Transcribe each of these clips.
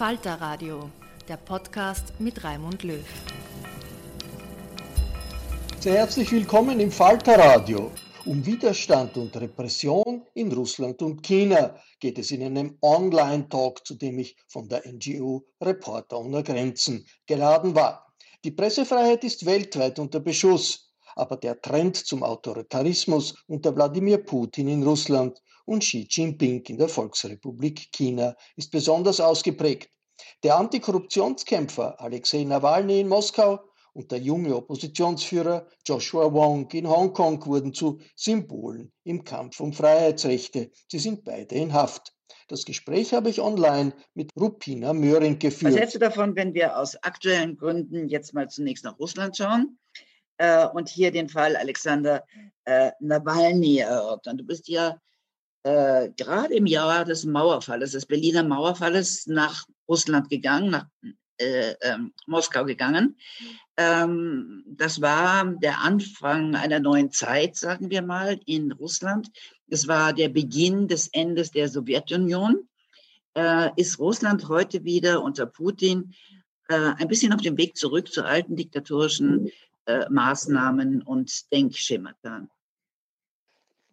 Falter Radio, der Podcast mit Raimund Löw. Sehr herzlich willkommen im Falter Radio. Um Widerstand und Repression in Russland und China geht es in einem Online-Talk, zu dem ich von der NGO Reporter ohne Grenzen geladen war. Die Pressefreiheit ist weltweit unter Beschuss, aber der Trend zum Autoritarismus unter Wladimir Putin in Russland und Xi Jinping in der Volksrepublik China ist besonders ausgeprägt. Der Antikorruptionskämpfer Alexei Nawalny in Moskau und der junge Oppositionsführer Joshua Wong in Hongkong wurden zu Symbolen im Kampf um Freiheitsrechte. Sie sind beide in Haft. Das Gespräch habe ich online mit Rupina Möhring geführt. Was hältst du davon, wenn wir aus aktuellen Gründen jetzt mal zunächst nach Russland schauen äh, und hier den Fall Alexander äh, Nawalny erörtern? Du bist ja äh, gerade im Jahr des Mauerfalles, des Berliner Mauerfalles, nach Russland gegangen, nach äh, ähm, Moskau gegangen. Ähm, das war der Anfang einer neuen Zeit, sagen wir mal, in Russland. Es war der Beginn des Endes der Sowjetunion. Äh, ist Russland heute wieder unter Putin äh, ein bisschen auf dem Weg zurück zu alten diktatorischen äh, Maßnahmen und Denkschemata?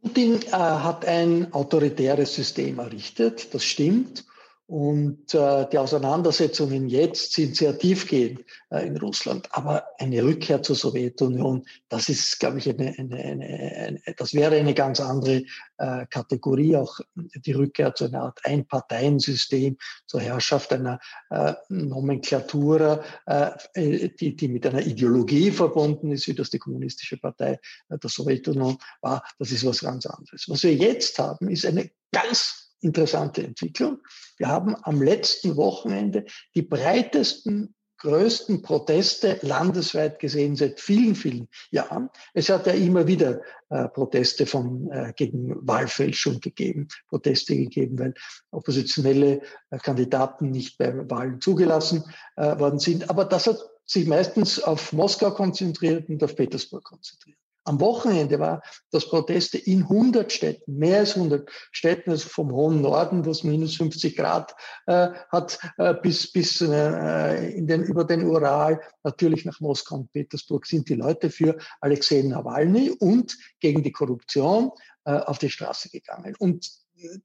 Putin äh, hat ein autoritäres System errichtet, das stimmt. Und äh, die Auseinandersetzungen jetzt sind sehr tiefgehend äh, in Russland. Aber eine Rückkehr zur Sowjetunion, das ist, glaube ich, eine, eine, eine, eine, das wäre eine ganz andere äh, Kategorie. Auch die Rückkehr zu einer Art Einparteiensystem, zur Herrschaft einer äh, Nomenklatur, äh, die, die mit einer Ideologie verbunden ist, wie das die Kommunistische Partei äh, der Sowjetunion war. Das ist was ganz anderes. Was wir jetzt haben, ist eine ganz interessante Entwicklung. Wir haben am letzten Wochenende die breitesten größten Proteste landesweit gesehen seit vielen, vielen Jahren. Es hat ja immer wieder äh, Proteste von, äh, gegen Wahlfälschung gegeben, Proteste gegeben, weil oppositionelle äh, Kandidaten nicht bei Wahlen zugelassen äh, worden sind. Aber das hat sich meistens auf Moskau konzentriert und auf Petersburg konzentriert. Am Wochenende war das Proteste in 100 Städten, mehr als 100 Städten, also vom hohen Norden, wo es minus 50 Grad äh, hat, äh, bis, bis äh, in den, über den Ural, natürlich nach Moskau und Petersburg, sind die Leute für Alexei Nawalny und gegen die Korruption äh, auf die Straße gegangen. Und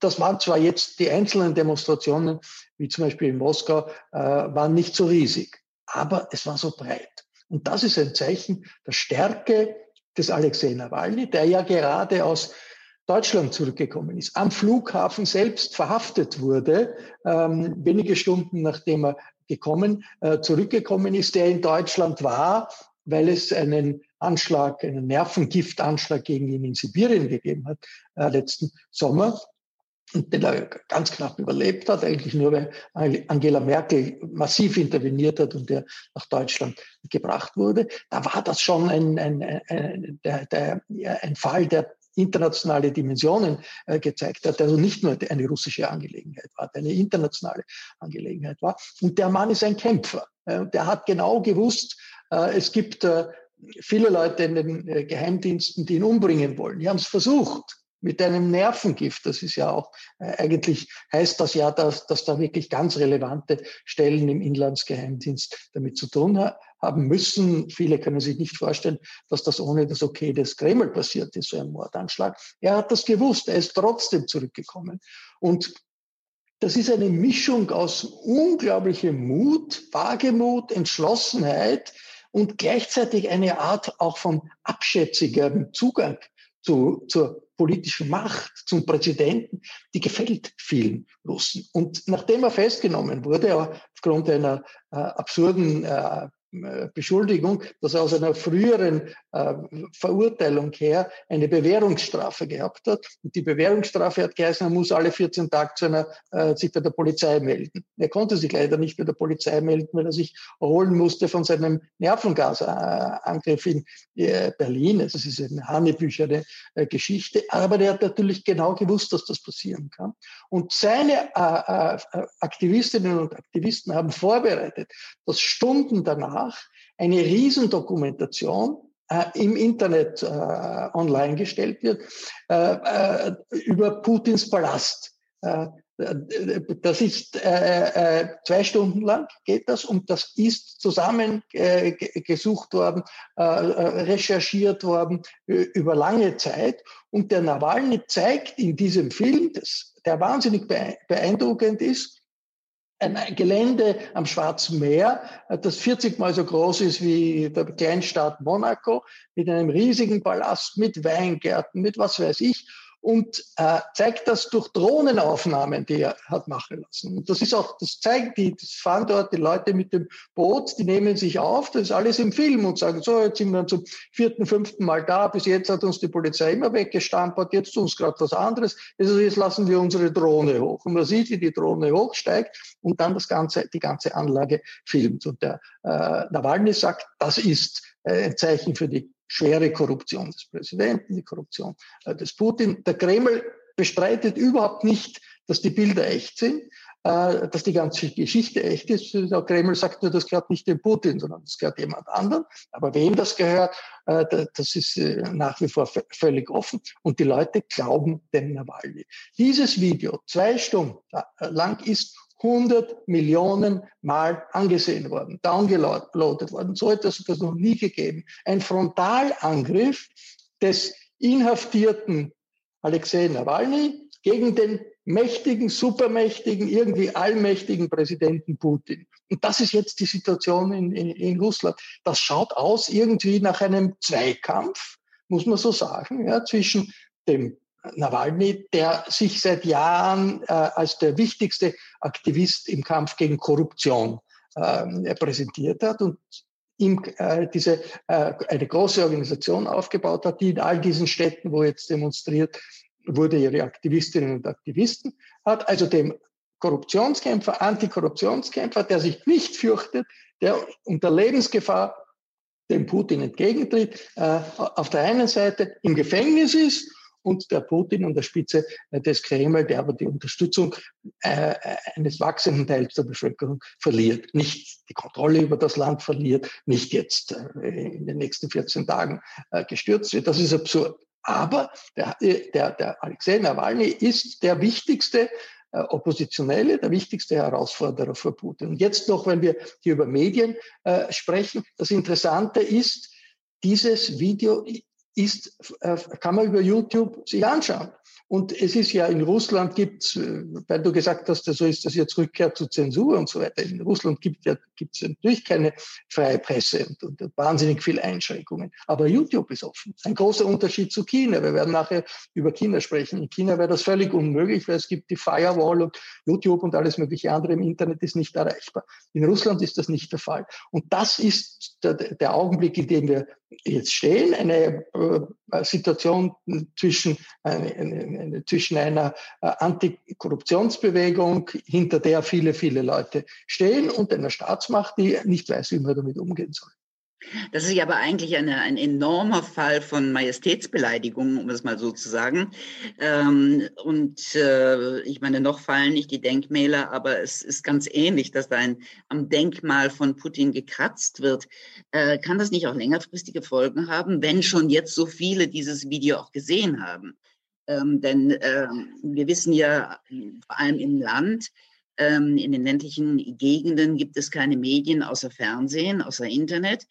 das waren zwar jetzt die einzelnen Demonstrationen, wie zum Beispiel in Moskau, äh, waren nicht so riesig, aber es war so breit. Und das ist ein Zeichen der Stärke des Alexei Nawalny, der ja gerade aus Deutschland zurückgekommen ist, am Flughafen selbst verhaftet wurde, ähm, wenige Stunden nachdem er gekommen, äh, zurückgekommen ist, der in Deutschland war, weil es einen Anschlag, einen Nervengiftanschlag gegen ihn in Sibirien gegeben hat, äh, letzten Sommer und den er ganz knapp überlebt hat, eigentlich nur weil Angela Merkel massiv interveniert hat und der nach Deutschland gebracht wurde. Da war das schon ein, ein, ein, der, der, ein Fall, der internationale Dimensionen äh, gezeigt hat, also nicht nur eine russische Angelegenheit war, eine internationale Angelegenheit war. Und der Mann ist ein Kämpfer. Äh, der hat genau gewusst, äh, es gibt äh, viele Leute in den äh, Geheimdiensten, die ihn umbringen wollen. Die haben es versucht mit einem Nervengift. Das ist ja auch äh, eigentlich heißt das ja, dass, dass da wirklich ganz relevante Stellen im Inlandsgeheimdienst damit zu tun ha haben müssen. Viele können sich nicht vorstellen, dass das ohne das Okay des Kreml passiert ist, so ein Mordanschlag. Er hat das gewusst. Er ist trotzdem zurückgekommen. Und das ist eine Mischung aus unglaublichem Mut, Wagemut, Entschlossenheit und gleichzeitig eine Art auch von abschätzigem Zugang zu, zur politischen Macht, zum Präsidenten, die gefällt vielen Russen. Und nachdem er festgenommen wurde, aufgrund einer äh, absurden äh, äh, Beschuldigung, dass er aus einer früheren äh, Verurteilung her eine Bewährungsstrafe gehabt hat. Und die Bewährungsstrafe hat geheißen, er muss alle 14 Tage zu einer, äh, sich bei der Polizei melden. Er konnte sich leider nicht bei der Polizei melden, weil er sich erholen musste von seinem Nervengasangriff in äh, Berlin. Also es ist eine hanebüchere äh, Geschichte. Aber der hat natürlich genau gewusst, dass das passieren kann. Und seine äh, äh, Aktivistinnen und Aktivisten haben vorbereitet, dass Stunden danach eine Riesendokumentation im Internet äh, online gestellt wird äh, äh über Putins Palast. Äh, das ist äh, äh, zwei Stunden lang geht das und das ist zusammen äh, worden, äh, recherchiert worden über lange Zeit. Und der Nawalny zeigt in diesem Film, das, der wahnsinnig beeindruckend ist, ein Gelände am Schwarzen Meer, das 40 mal so groß ist wie der Kleinstaat Monaco, mit einem riesigen Palast, mit Weingärten, mit was weiß ich und äh, zeigt das durch Drohnenaufnahmen, die er hat machen lassen. Und das ist auch, das zeigt die, das fahren dort die Leute mit dem Boot, die nehmen sich auf, das ist alles im Film und sagen, so, jetzt sind wir zum vierten, fünften Mal da, bis jetzt hat uns die Polizei immer weggestampert, jetzt tun uns gerade was anderes, also jetzt lassen wir unsere Drohne hoch. Und man sieht, wie die Drohne hochsteigt und dann das ganze, die ganze Anlage filmt. Und der äh, Nawalny sagt, das ist äh, ein Zeichen für die schwere Korruption des Präsidenten, die Korruption äh, des Putin. Der Kreml bestreitet überhaupt nicht, dass die Bilder echt sind, äh, dass die ganze Geschichte echt ist. Der Kreml sagt nur, das gehört nicht dem Putin, sondern das gehört jemand anderem. Aber wem das gehört, äh, das ist äh, nach wie vor völlig offen. Und die Leute glauben dem Nawalny. Dieses Video, zwei Stunden äh, lang, ist 100 Millionen Mal angesehen worden, downgeloadet worden. So etwas hat es noch nie gegeben. Ein Frontalangriff des inhaftierten Alexei Nawalny gegen den mächtigen, supermächtigen, irgendwie allmächtigen Präsidenten Putin. Und das ist jetzt die Situation in, in, in Russland. Das schaut aus irgendwie nach einem Zweikampf, muss man so sagen, ja, zwischen dem Nawalny, der sich seit Jahren äh, als der wichtigste Aktivist im Kampf gegen Korruption äh, präsentiert hat und ihm äh, diese äh, eine große Organisation aufgebaut hat, die in all diesen Städten, wo jetzt demonstriert wurde, ihre Aktivistinnen und Aktivisten hat, also dem Korruptionskämpfer, Antikorruptionskämpfer, der sich nicht fürchtet, der unter Lebensgefahr dem Putin entgegentritt, äh, auf der einen Seite im Gefängnis ist und der Putin an der Spitze äh, des Kreml, der aber die Unterstützung äh, eines wachsenden Teils der Bevölkerung verliert, nicht die Kontrolle über das Land verliert, nicht jetzt äh, in den nächsten 14 Tagen gestürzt wird. Das ist absurd. Aber der, der, der Alexei Nawalny ist der wichtigste Oppositionelle, der wichtigste Herausforderer für Putin. Und jetzt noch, wenn wir hier über Medien äh, sprechen, das Interessante ist, dieses Video ist, äh, kann man über YouTube sich anschauen. Und es ist ja in Russland gibt äh, weil du gesagt hast, so ist das jetzt Rückkehr zur Zensur und so weiter. In Russland gibt ja gibt's natürlich keine freie Presse und, und wahnsinnig viele Einschränkungen. Aber YouTube ist offen. Ein großer Unterschied zu China. Wir werden nachher über China sprechen. In China wäre das völlig unmöglich, weil es gibt die Firewall und YouTube und alles mögliche andere im Internet ist nicht erreichbar. In Russland ist das nicht der Fall. Und das ist der, der Augenblick, in dem wir jetzt stehen, eine äh, Situation zwischen, eine, eine, eine, zwischen einer äh, Antikorruptionsbewegung, hinter der viele, viele Leute stehen, und einer Staatsmacht, die nicht weiß, wie man damit umgehen soll. Das ist ja aber eigentlich eine, ein enormer Fall von Majestätsbeleidigung, um es mal so zu sagen. Ähm, und äh, ich meine, noch fallen nicht die Denkmäler, aber es ist ganz ähnlich, dass da ein, am Denkmal von Putin gekratzt wird. Äh, kann das nicht auch längerfristige Folgen haben, wenn schon jetzt so viele dieses Video auch gesehen haben? Ähm, denn äh, wir wissen ja, vor allem im Land, ähm, in den ländlichen Gegenden gibt es keine Medien außer Fernsehen, außer Internet.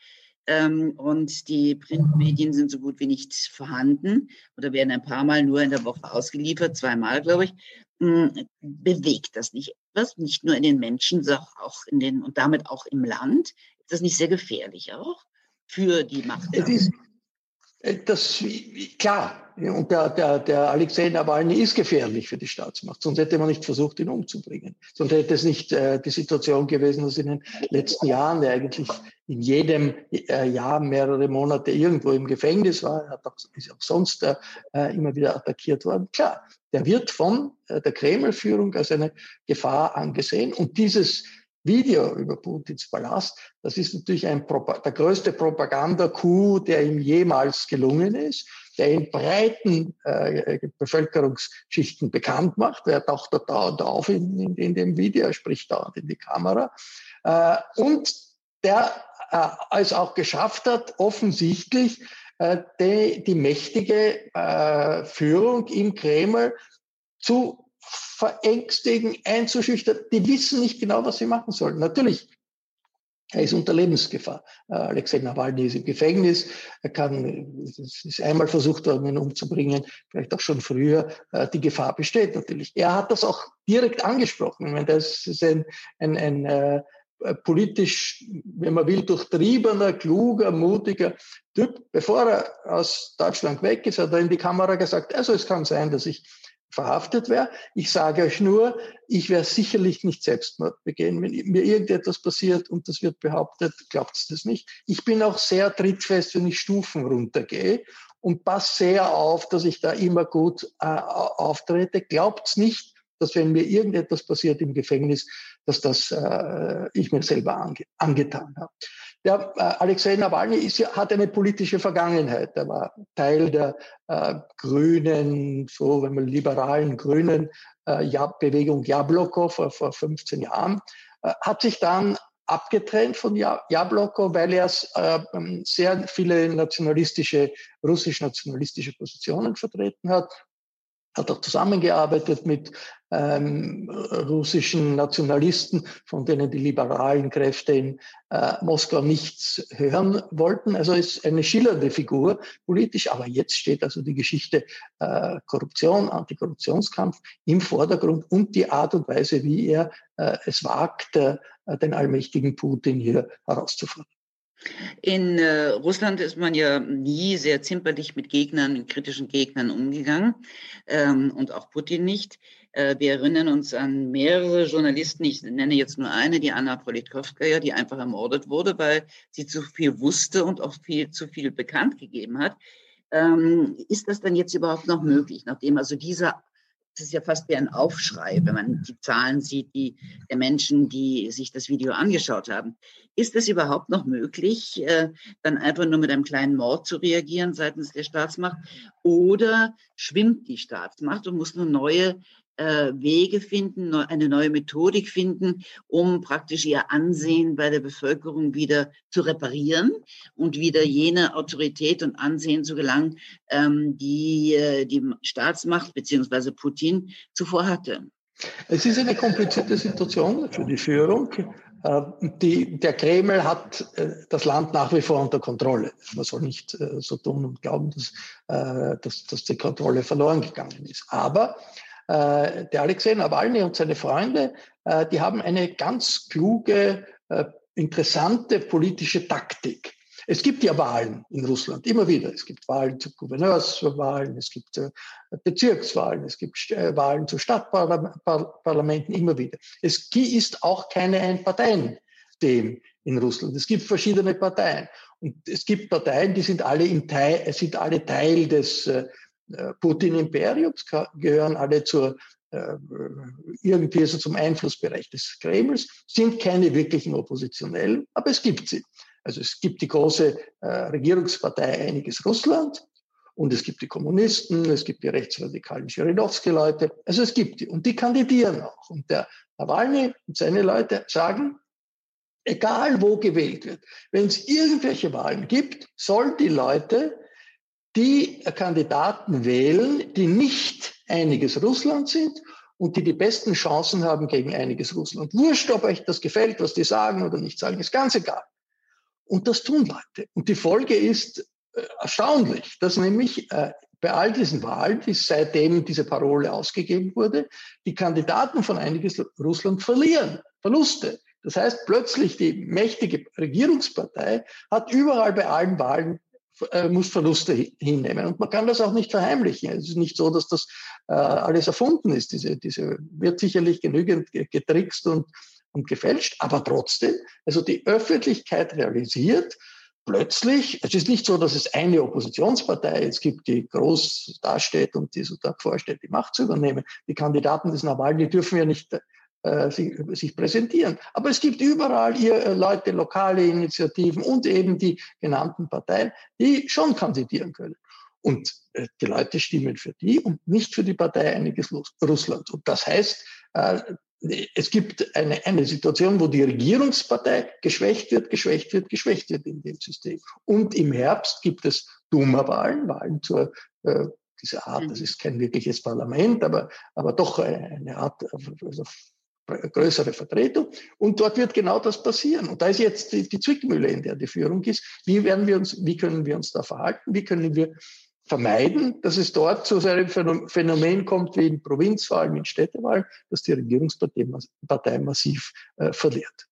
Ähm, und die Printmedien sind so gut wie nicht vorhanden oder werden ein paar Mal nur in der Woche ausgeliefert, zweimal, glaube ich. Hm, bewegt das nicht etwas, nicht nur in den Menschen, sondern auch in den und damit auch im Land? Ist das nicht sehr gefährlich auch für die Macht? Es ist, das, klar, und der, der, der Alexei Nawalny ist gefährlich für die Staatsmacht, sonst hätte man nicht versucht, ihn umzubringen. Sonst hätte es nicht äh, die Situation gewesen, dass in den letzten Jahren er eigentlich in jedem äh, Jahr mehrere Monate irgendwo im Gefängnis war. Hat auch, ist auch sonst äh, immer wieder attackiert worden. Klar, der wird von äh, der Kreml-Führung als eine Gefahr angesehen. Und dieses Video über Putins Palast, das ist natürlich ein, der größte Propaganda-Coup, der ihm jemals gelungen ist, der in breiten äh, Bevölkerungsschichten bekannt macht. Er taucht da dauernd auf in, in, in, dem Video, er spricht dauernd in die Kamera. Äh, und der äh, es auch geschafft hat, offensichtlich äh, die, die mächtige äh, Führung im Kreml zu verängstigen, einzuschüchtern. Die wissen nicht genau, was sie machen sollen. Natürlich, er ist unter Lebensgefahr. Äh, Alexei Nawalny ist im Gefängnis. Er kann, es ist einmal versucht worden, ihn umzubringen, vielleicht auch schon früher. Äh, die Gefahr besteht natürlich. Er hat das auch direkt angesprochen. Ich meine, das ist ein, ein, ein äh, politisch, wenn man will, durchtriebener, kluger, mutiger Typ. Bevor er aus Deutschland weg ist, hat er in die Kamera gesagt, also es kann sein, dass ich verhaftet wäre. Ich sage euch nur, ich werde sicherlich nicht Selbstmord begehen. Wenn mir irgendetwas passiert und das wird behauptet, glaubt es das nicht. Ich bin auch sehr trittfest, wenn ich Stufen runtergehe und passe sehr auf, dass ich da immer gut äh, auftrete. Glaubt es nicht, dass wenn mir irgendetwas passiert im Gefängnis, dass das äh, ich mir selber ange angetan habe. Der äh, Alexei Nawalny ist, hat eine politische Vergangenheit. Er war Teil der äh, grünen, so wenn man liberalen grünen äh, ja, Bewegung Jabloko vor, vor 15 Jahren, äh, hat sich dann abgetrennt von Jabloko, weil er äh, sehr viele nationalistische, russisch-nationalistische Positionen vertreten hat hat auch zusammengearbeitet mit ähm, russischen Nationalisten, von denen die liberalen Kräfte in äh, Moskau nichts hören wollten. Also ist eine schillernde Figur politisch, aber jetzt steht also die Geschichte äh, Korruption, Antikorruptionskampf im Vordergrund und die Art und Weise, wie er äh, es wagt, äh, den allmächtigen Putin hier herauszufordern. In äh, Russland ist man ja nie sehr zimperlich mit Gegnern, mit kritischen Gegnern umgegangen ähm, und auch Putin nicht. Äh, wir erinnern uns an mehrere Journalisten, ich nenne jetzt nur eine, die Anna Politkovskaya, die einfach ermordet wurde, weil sie zu viel wusste und auch viel zu viel bekannt gegeben hat. Ähm, ist das dann jetzt überhaupt noch möglich, nachdem also dieser es ist ja fast wie ein Aufschrei, wenn man die Zahlen sieht, die der Menschen, die sich das Video angeschaut haben. Ist es überhaupt noch möglich, äh, dann einfach nur mit einem kleinen Mord zu reagieren seitens der Staatsmacht? Oder schwimmt die Staatsmacht und muss nur neue äh, Wege finden, eine neue Methodik finden, um praktisch ihr Ansehen bei der Bevölkerung wieder zu reparieren und wieder jene Autorität und Ansehen zu gelangen, ähm, die äh, die Staatsmacht bzw. Putin zuvor hatte. Es ist eine komplizierte Situation für die Führung. Äh, die, der Kreml hat äh, das Land nach wie vor unter Kontrolle. Man soll nicht so tun und glauben, dass, dass, dass die Kontrolle verloren gegangen ist. Aber der Alexei Nawalny und seine Freunde, die haben eine ganz kluge, interessante politische Taktik. Es gibt ja Wahlen in Russland, immer wieder. Es gibt Wahlen zu Gouverneurswahlen, es gibt äh, Bezirkswahlen, es gibt äh, Wahlen zu Stadtparlamenten, immer wieder. Es ist auch keine Ein-Parteien-System in Russland. Es gibt verschiedene Parteien. Und es gibt Parteien, die sind alle, Teil, sind alle Teil des äh, Putin-Imperiums, gehören alle zur irgendwie so zum Einflussbereich des Kremls, sind keine wirklichen Oppositionellen, aber es gibt sie. Also es gibt die große äh, Regierungspartei Einiges Russland und es gibt die Kommunisten, es gibt die rechtsradikalen Schirinowski-Leute. Also es gibt die und die kandidieren auch. Und der Nawalny und seine Leute sagen, egal wo gewählt wird, wenn es irgendwelche Wahlen gibt, sollen die Leute die Kandidaten wählen, die nicht einiges Russland sind und die die besten Chancen haben gegen einiges Russland. Wurscht, ob euch das gefällt, was die sagen oder nicht sagen, ist ganz egal. Und das tun Leute. Und die Folge ist äh, erstaunlich, dass nämlich äh, bei all diesen Wahlen, die seitdem diese Parole ausgegeben wurde, die Kandidaten von einiges Russland verlieren, Verluste. Das heißt, plötzlich die mächtige Regierungspartei hat überall bei allen Wahlen äh, muss Verluste hinnehmen. Und man kann das auch nicht verheimlichen. Es ist nicht so, dass das äh, alles erfunden ist. Diese, diese wird sicherlich genügend getrickst und und gefälscht, aber trotzdem, also die Öffentlichkeit realisiert plötzlich, es ist nicht so, dass es eine Oppositionspartei jetzt gibt, die groß dasteht und die so davor steht, die Macht zu übernehmen. Die Kandidaten des Nawalny dürfen ja nicht sich, sich, präsentieren. Aber es gibt überall hier äh, Leute, lokale Initiativen und eben die genannten Parteien, die schon kandidieren können. Und äh, die Leute stimmen für die und nicht für die Partei einiges Russlands. Und das heißt, äh, es gibt eine, eine Situation, wo die Regierungspartei geschwächt wird, geschwächt wird, geschwächt wird in dem System. Und im Herbst gibt es Duma-Wahlen, Wahlen zur äh, dieser Art, das mhm. ist kein wirkliches Parlament, aber, aber doch eine Art also größere Vertretung. Und dort wird genau das passieren. Und da ist jetzt die, die Zwickmühle, in der die Führung ist. Wie werden wir uns, wie können wir uns da verhalten? Wie können wir vermeiden, dass es dort zu so einem Phänomen kommt wie in Provinzwahlen, in Städtewahlen, dass die Regierungspartei massiv äh, verliert.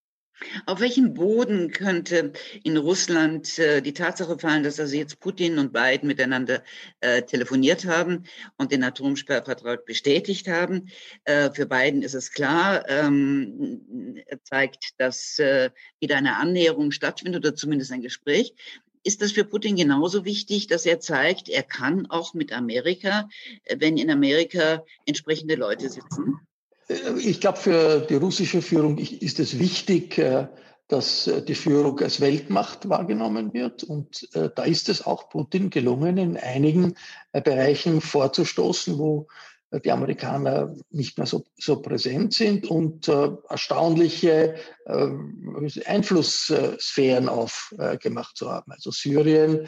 Auf welchem Boden könnte in Russland äh, die Tatsache fallen, dass also jetzt Putin und Biden miteinander äh, telefoniert haben und den Atomsperrvertrag bestätigt haben? Äh, für Biden ist es klar, ähm, er zeigt, dass äh, wieder eine Annäherung stattfindet oder zumindest ein Gespräch ist das für Putin genauso wichtig, dass er zeigt, er kann auch mit Amerika, äh, wenn in Amerika entsprechende Leute sitzen? Äh, ich glaube, für die russische Führung ist es wichtig, äh, dass die Führung als Weltmacht wahrgenommen wird. Und da ist es auch Putin gelungen, in einigen Bereichen vorzustoßen, wo die Amerikaner nicht mehr so, so präsent sind und äh, erstaunliche äh, Einflusssphären aufgemacht äh, zu haben. Also Syrien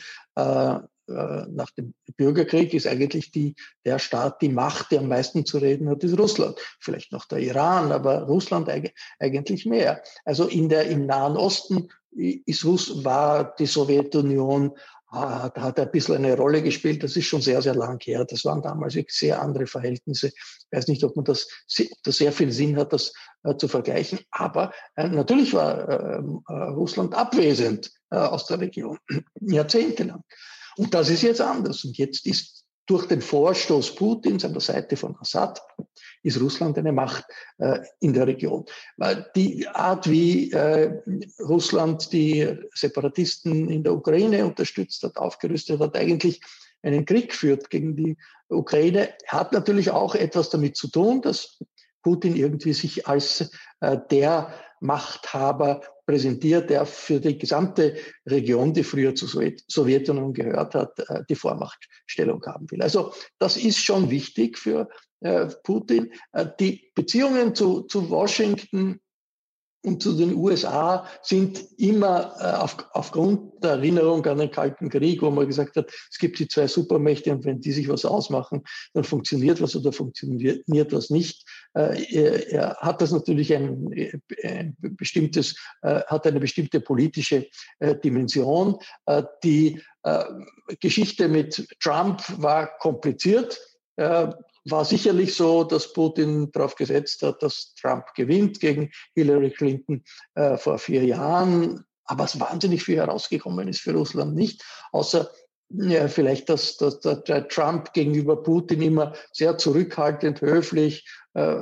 äh, äh, nach dem Bürgerkrieg ist eigentlich die, der Staat, die Macht, die am meisten zu reden hat, ist Russland. Vielleicht noch der Iran, aber Russland eigentlich mehr. Also in der, im Nahen Osten ist Russ, war die Sowjetunion da hat er ein bisschen eine Rolle gespielt. Das ist schon sehr, sehr lang her. Das waren damals wirklich sehr andere Verhältnisse. Ich weiß nicht, ob man das, ob das sehr viel Sinn hat, das äh, zu vergleichen. Aber äh, natürlich war äh, Russland abwesend äh, aus der Region, jahrzehntelang. Und das ist jetzt anders. Und jetzt ist durch den Vorstoß Putins an der Seite von Assad ist Russland eine Macht äh, in der Region. Die Art, wie äh, Russland die Separatisten in der Ukraine unterstützt hat, aufgerüstet hat, eigentlich einen Krieg führt gegen die Ukraine, hat natürlich auch etwas damit zu tun, dass Putin irgendwie sich als äh, der Machthaber präsentiert, der für die gesamte Region, die früher zur Sowjetunion gehört hat, äh, die Vormachtstellung haben will. Also das ist schon wichtig für äh, Putin. Äh, die Beziehungen zu, zu Washington und zu den USA sind immer auf, aufgrund der Erinnerung an den Kalten Krieg, wo man gesagt hat, es gibt die zwei Supermächte und wenn die sich was ausmachen, dann funktioniert was oder funktioniert was nicht, hat das natürlich ein, ein bestimmtes, hat eine bestimmte politische Dimension. Die Geschichte mit Trump war kompliziert war sicherlich so, dass Putin darauf gesetzt hat, dass Trump gewinnt gegen Hillary Clinton äh, vor vier Jahren. Aber es wahnsinnig viel herausgekommen ist für Russland nicht, außer ja, vielleicht, dass, dass, dass der Trump gegenüber Putin immer sehr zurückhaltend, höflich, äh,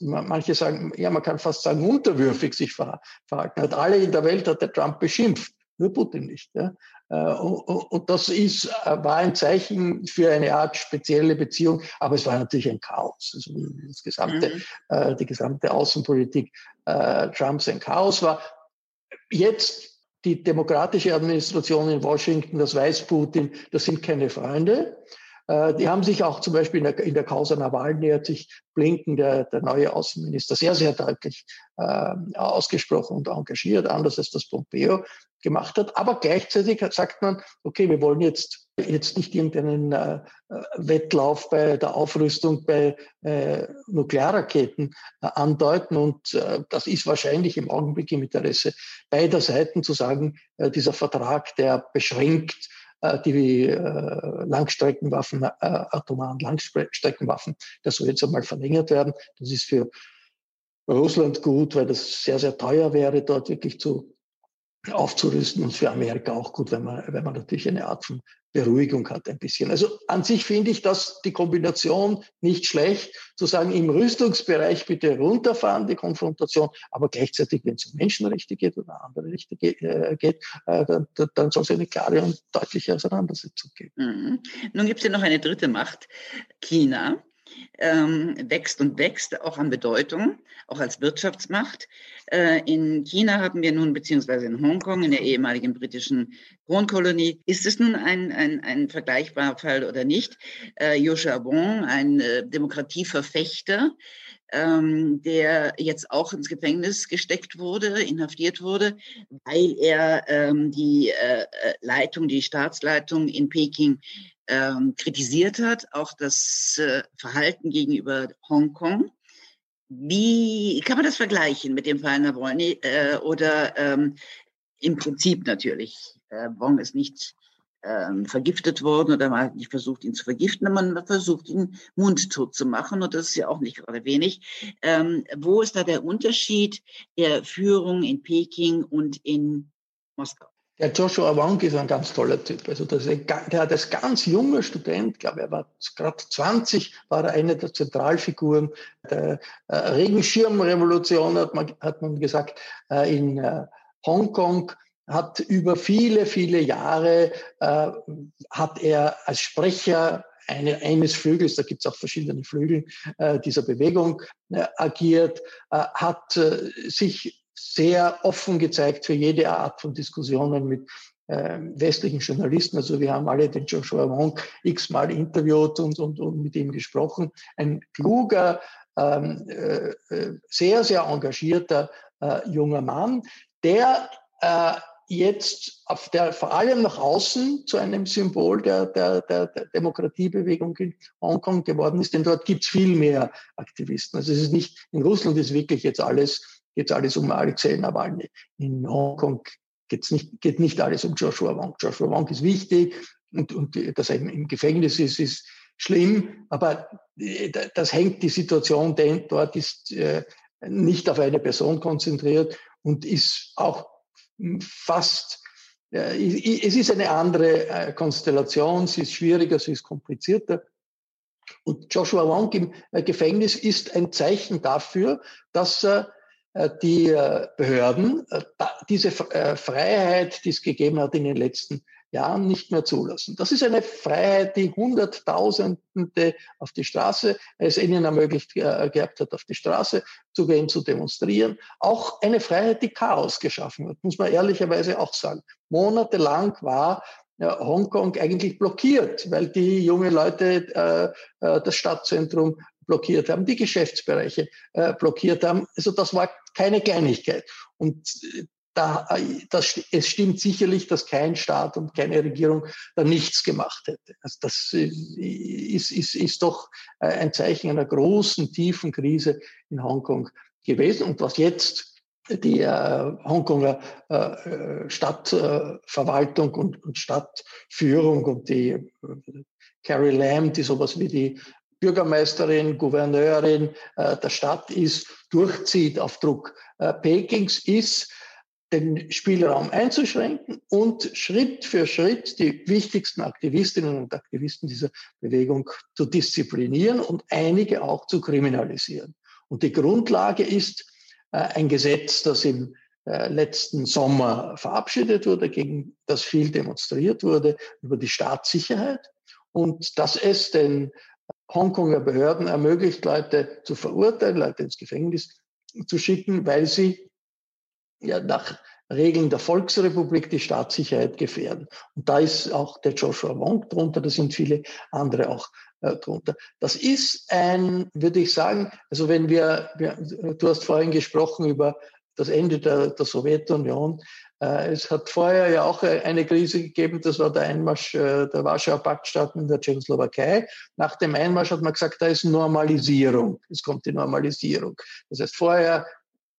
manche sagen, ja, man kann fast sagen, unterwürfig sich verhalten hat. Alle in der Welt hat der Trump beschimpft, nur Putin nicht. Ja. Äh, und das ist, äh, war ein Zeichen für eine Art spezielle Beziehung, aber es war natürlich ein Chaos. Also das gesamte, mhm. Äh, die gesamte Außenpolitik Trumps ein Chaos war. Jetzt die demokratische Administration in Washington, das weiß Putin, das sind keine Freunde. Die haben sich auch zum Beispiel in der, in der Causa Nawalny hat sich Blinken, der, der neue Außenminister, sehr, sehr deutlich äh, ausgesprochen und engagiert, anders als das Pompeo gemacht hat. Aber gleichzeitig sagt man, okay, wir wollen jetzt jetzt nicht irgendeinen äh, Wettlauf bei der Aufrüstung bei äh, Nuklearraketen äh, andeuten. Und äh, das ist wahrscheinlich im Augenblick im Interesse beider Seiten zu sagen, äh, dieser Vertrag, der beschränkt äh, die äh, Langstreckenwaffen, äh, atomaren Langstreckenwaffen, das soll jetzt einmal verlängert werden. Das ist für Russland gut, weil das sehr, sehr teuer wäre, dort wirklich zu aufzurüsten und für Amerika auch gut, wenn man, wenn man natürlich eine Art von Beruhigung hat ein bisschen. Also an sich finde ich das die Kombination nicht schlecht, zu sagen, im Rüstungsbereich bitte runterfahren, die Konfrontation, aber gleichzeitig, wenn es um Menschenrechte geht oder andere Rechte äh, geht, äh, dann, dann soll es eine klare und deutliche Auseinandersetzung geben. Mhm. Nun gibt es ja noch eine dritte Macht, China ähm, wächst und wächst, auch an Bedeutung, auch als Wirtschaftsmacht. Äh, in China haben wir nun, beziehungsweise in Hongkong, in der ehemaligen britischen Kronkolonie, ist es nun ein, ein, ein vergleichbarer Fall oder nicht? Äh, Joshua Wong, ein äh, Demokratieverfechter, ähm, der jetzt auch ins Gefängnis gesteckt wurde, inhaftiert wurde, weil er ähm, die äh, äh Leitung, die Staatsleitung in Peking ähm, kritisiert hat, auch das äh, Verhalten gegenüber Hongkong. Wie kann man das vergleichen mit dem Fall Nawalny? Äh, oder ähm, im Prinzip natürlich. Äh, Wong ist nicht ähm, vergiftet worden oder man hat nicht versucht, ihn zu vergiften, man versucht, ihn mundtot zu machen und das ist ja auch nicht gerade wenig. Ähm, wo ist da der Unterschied der Führung in Peking und in Moskau? Der Joshua Wong ist ein ganz toller Typ. Also das der hat als ganz junger Student, glaube er war gerade 20, war er eine der Zentralfiguren der äh, Regenschirmrevolution, hat man, hat man gesagt, äh, in äh, Hongkong hat über viele, viele Jahre äh, hat er als Sprecher eine, eines Flügels, da gibt es auch verschiedene Flügel äh, dieser Bewegung äh, agiert, äh, hat äh, sich sehr offen gezeigt für jede Art von Diskussionen mit äh, westlichen Journalisten. Also wir haben alle den Joshua Wong x-mal interviewt und, und, und mit ihm gesprochen. Ein kluger, ähm, äh, sehr, sehr engagierter junger Mann, der äh, jetzt auf der, vor allem nach außen zu einem Symbol der, der, der, der Demokratiebewegung in Hongkong geworden ist, denn dort gibt es viel mehr Aktivisten. Also es ist nicht, in Russland ist wirklich jetzt alles geht alles um Alexei Nawalny. In Hongkong geht's nicht, geht nicht alles um Joshua Wong. Joshua Wong ist wichtig und, und dass er im Gefängnis ist, ist schlimm, aber äh, das hängt die Situation, denn dort ist äh, nicht auf eine Person konzentriert und ist auch fast, äh, es ist eine andere äh, Konstellation, sie ist schwieriger, sie ist komplizierter. Und Joshua Wong im äh, Gefängnis ist ein Zeichen dafür, dass äh, die äh, Behörden äh, diese Freiheit, die es gegeben hat in den letzten Jahren, nicht mehr zulassen. Das ist eine Freiheit, die Hunderttausende auf die Straße, es ihnen ermöglicht gehabt hat, auf die Straße zu gehen, zu demonstrieren. Auch eine Freiheit, die Chaos geschaffen hat, muss man ehrlicherweise auch sagen. Monatelang war Hongkong eigentlich blockiert, weil die jungen Leute äh, das Stadtzentrum blockiert haben, die Geschäftsbereiche äh, blockiert haben. Also das war keine Kleinigkeit. Und äh, da, das, es stimmt sicherlich, dass kein Staat und keine Regierung da nichts gemacht hätte. Also das ist, ist, ist doch ein Zeichen einer großen, tiefen Krise in Hongkong gewesen. Und was jetzt die äh, Hongkonger äh, Stadtverwaltung äh, und, und, Stadtführung und die äh, Carrie Lam, die sowas wie die Bürgermeisterin, Gouverneurin äh, der Stadt ist, durchzieht auf Druck äh, Pekings, ist, den Spielraum einzuschränken und Schritt für Schritt die wichtigsten Aktivistinnen und Aktivisten dieser Bewegung zu disziplinieren und einige auch zu kriminalisieren. Und die Grundlage ist äh, ein Gesetz, das im äh, letzten Sommer verabschiedet wurde, gegen das viel demonstriert wurde, über die Staatssicherheit und dass es den Hongkonger Behörden ermöglicht, Leute zu verurteilen, Leute ins Gefängnis zu schicken, weil sie ja nach Regeln der Volksrepublik die Staatssicherheit gefährden. Und da ist auch der Joshua Wong drunter, da sind viele andere auch äh, drunter. Das ist ein, würde ich sagen, also wenn wir, wir du hast vorhin gesprochen über das Ende der, der Sowjetunion. Äh, es hat vorher ja auch eine Krise gegeben, das war der Einmarsch äh, der Warschauer Paktstaaten in der Tschechoslowakei. Nach dem Einmarsch hat man gesagt, da ist Normalisierung. Es kommt die Normalisierung. Das heißt, vorher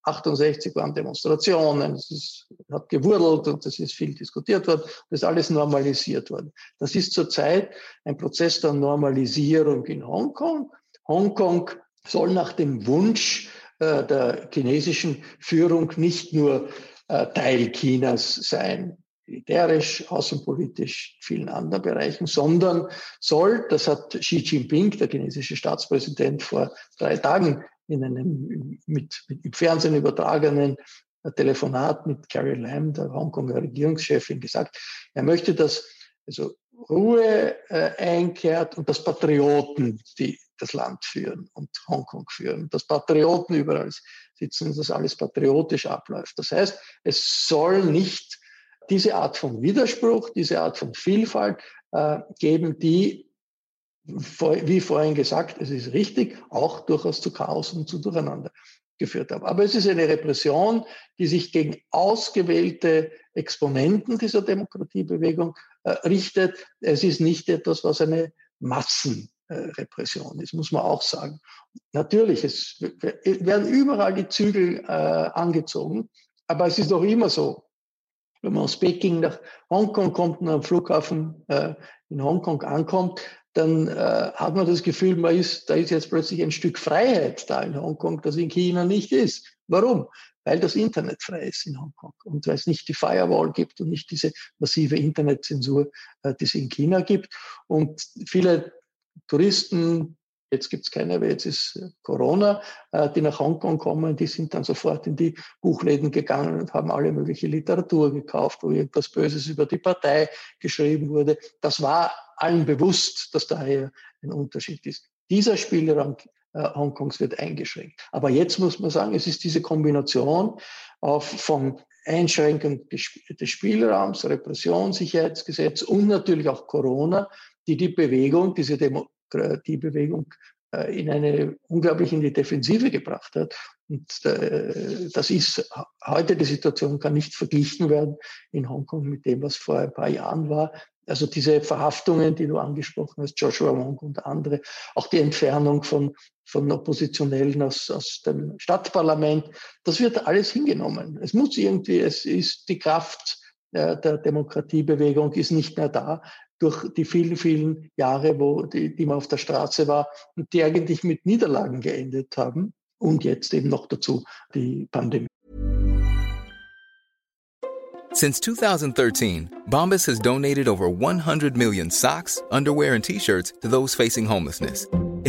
68 waren Demonstrationen, es ist, hat gewurdelt und es ist viel diskutiert worden, das ist alles normalisiert worden. Das ist zurzeit ein Prozess der Normalisierung in Hongkong. Hongkong soll nach dem Wunsch äh, der chinesischen Führung nicht nur äh, Teil Chinas sein, militärisch, außenpolitisch, vielen anderen Bereichen, sondern soll, das hat Xi Jinping, der chinesische Staatspräsident, vor drei Tagen in einem mit, mit im Fernsehen übertragenen Telefonat mit Carrie Lam, der Hongkonger Regierungschefin, gesagt, er möchte, dass also Ruhe äh, einkehrt und dass Patrioten die das Land führen und Hongkong führen, dass Patrioten überall sitzen und dass alles patriotisch abläuft. Das heißt, es soll nicht diese Art von Widerspruch, diese Art von Vielfalt äh, geben, die wie vorhin gesagt, es ist richtig, auch durchaus zu Chaos und zu Durcheinander geführt haben. Aber es ist eine Repression, die sich gegen ausgewählte Exponenten dieser Demokratiebewegung äh, richtet. Es ist nicht etwas, was eine Massenrepression ist, muss man auch sagen. Natürlich, es werden überall die Zügel äh, angezogen, aber es ist doch immer so, wenn man aus Peking nach Hongkong kommt und am Flughafen äh, in Hongkong ankommt, dann äh, hat man das Gefühl, man ist, da ist jetzt plötzlich ein Stück Freiheit da in Hongkong, das in China nicht ist. Warum? Weil das Internet frei ist in Hongkong und weil es nicht die Firewall gibt und nicht diese massive Internetzensur, äh, die es in China gibt. Und viele Touristen, jetzt gibt es keine, weil jetzt ist äh, Corona, äh, die nach Hongkong kommen, die sind dann sofort in die Buchläden gegangen und haben alle mögliche Literatur gekauft, wo irgendwas Böses über die Partei geschrieben wurde. Das war allen bewusst, dass daher ein Unterschied ist. Dieser Spielraum äh, Hongkongs wird eingeschränkt. Aber jetzt muss man sagen, es ist diese Kombination auf, von Einschränkung des Spielraums, Repression, Sicherheitsgesetz und natürlich auch Corona, die die Bewegung, diese Demokratiebewegung äh, in eine unglaublich in die Defensive gebracht hat. Und äh, das ist heute die Situation kann nicht verglichen werden in Hongkong mit dem, was vor ein paar Jahren war. Also diese Verhaftungen, die du angesprochen hast, Joshua Wong und andere, auch die Entfernung von, von Oppositionellen aus, aus dem Stadtparlament, das wird alles hingenommen. Es muss irgendwie, es ist die Kraft äh, der Demokratiebewegung ist nicht mehr da durch die vielen, vielen Jahre, wo die, die man auf der Straße war und die eigentlich mit Niederlagen geendet haben und jetzt eben noch dazu die Pandemie. Since 2013, Bombas has donated over 100 million socks, underwear and t-shirts to those facing homelessness.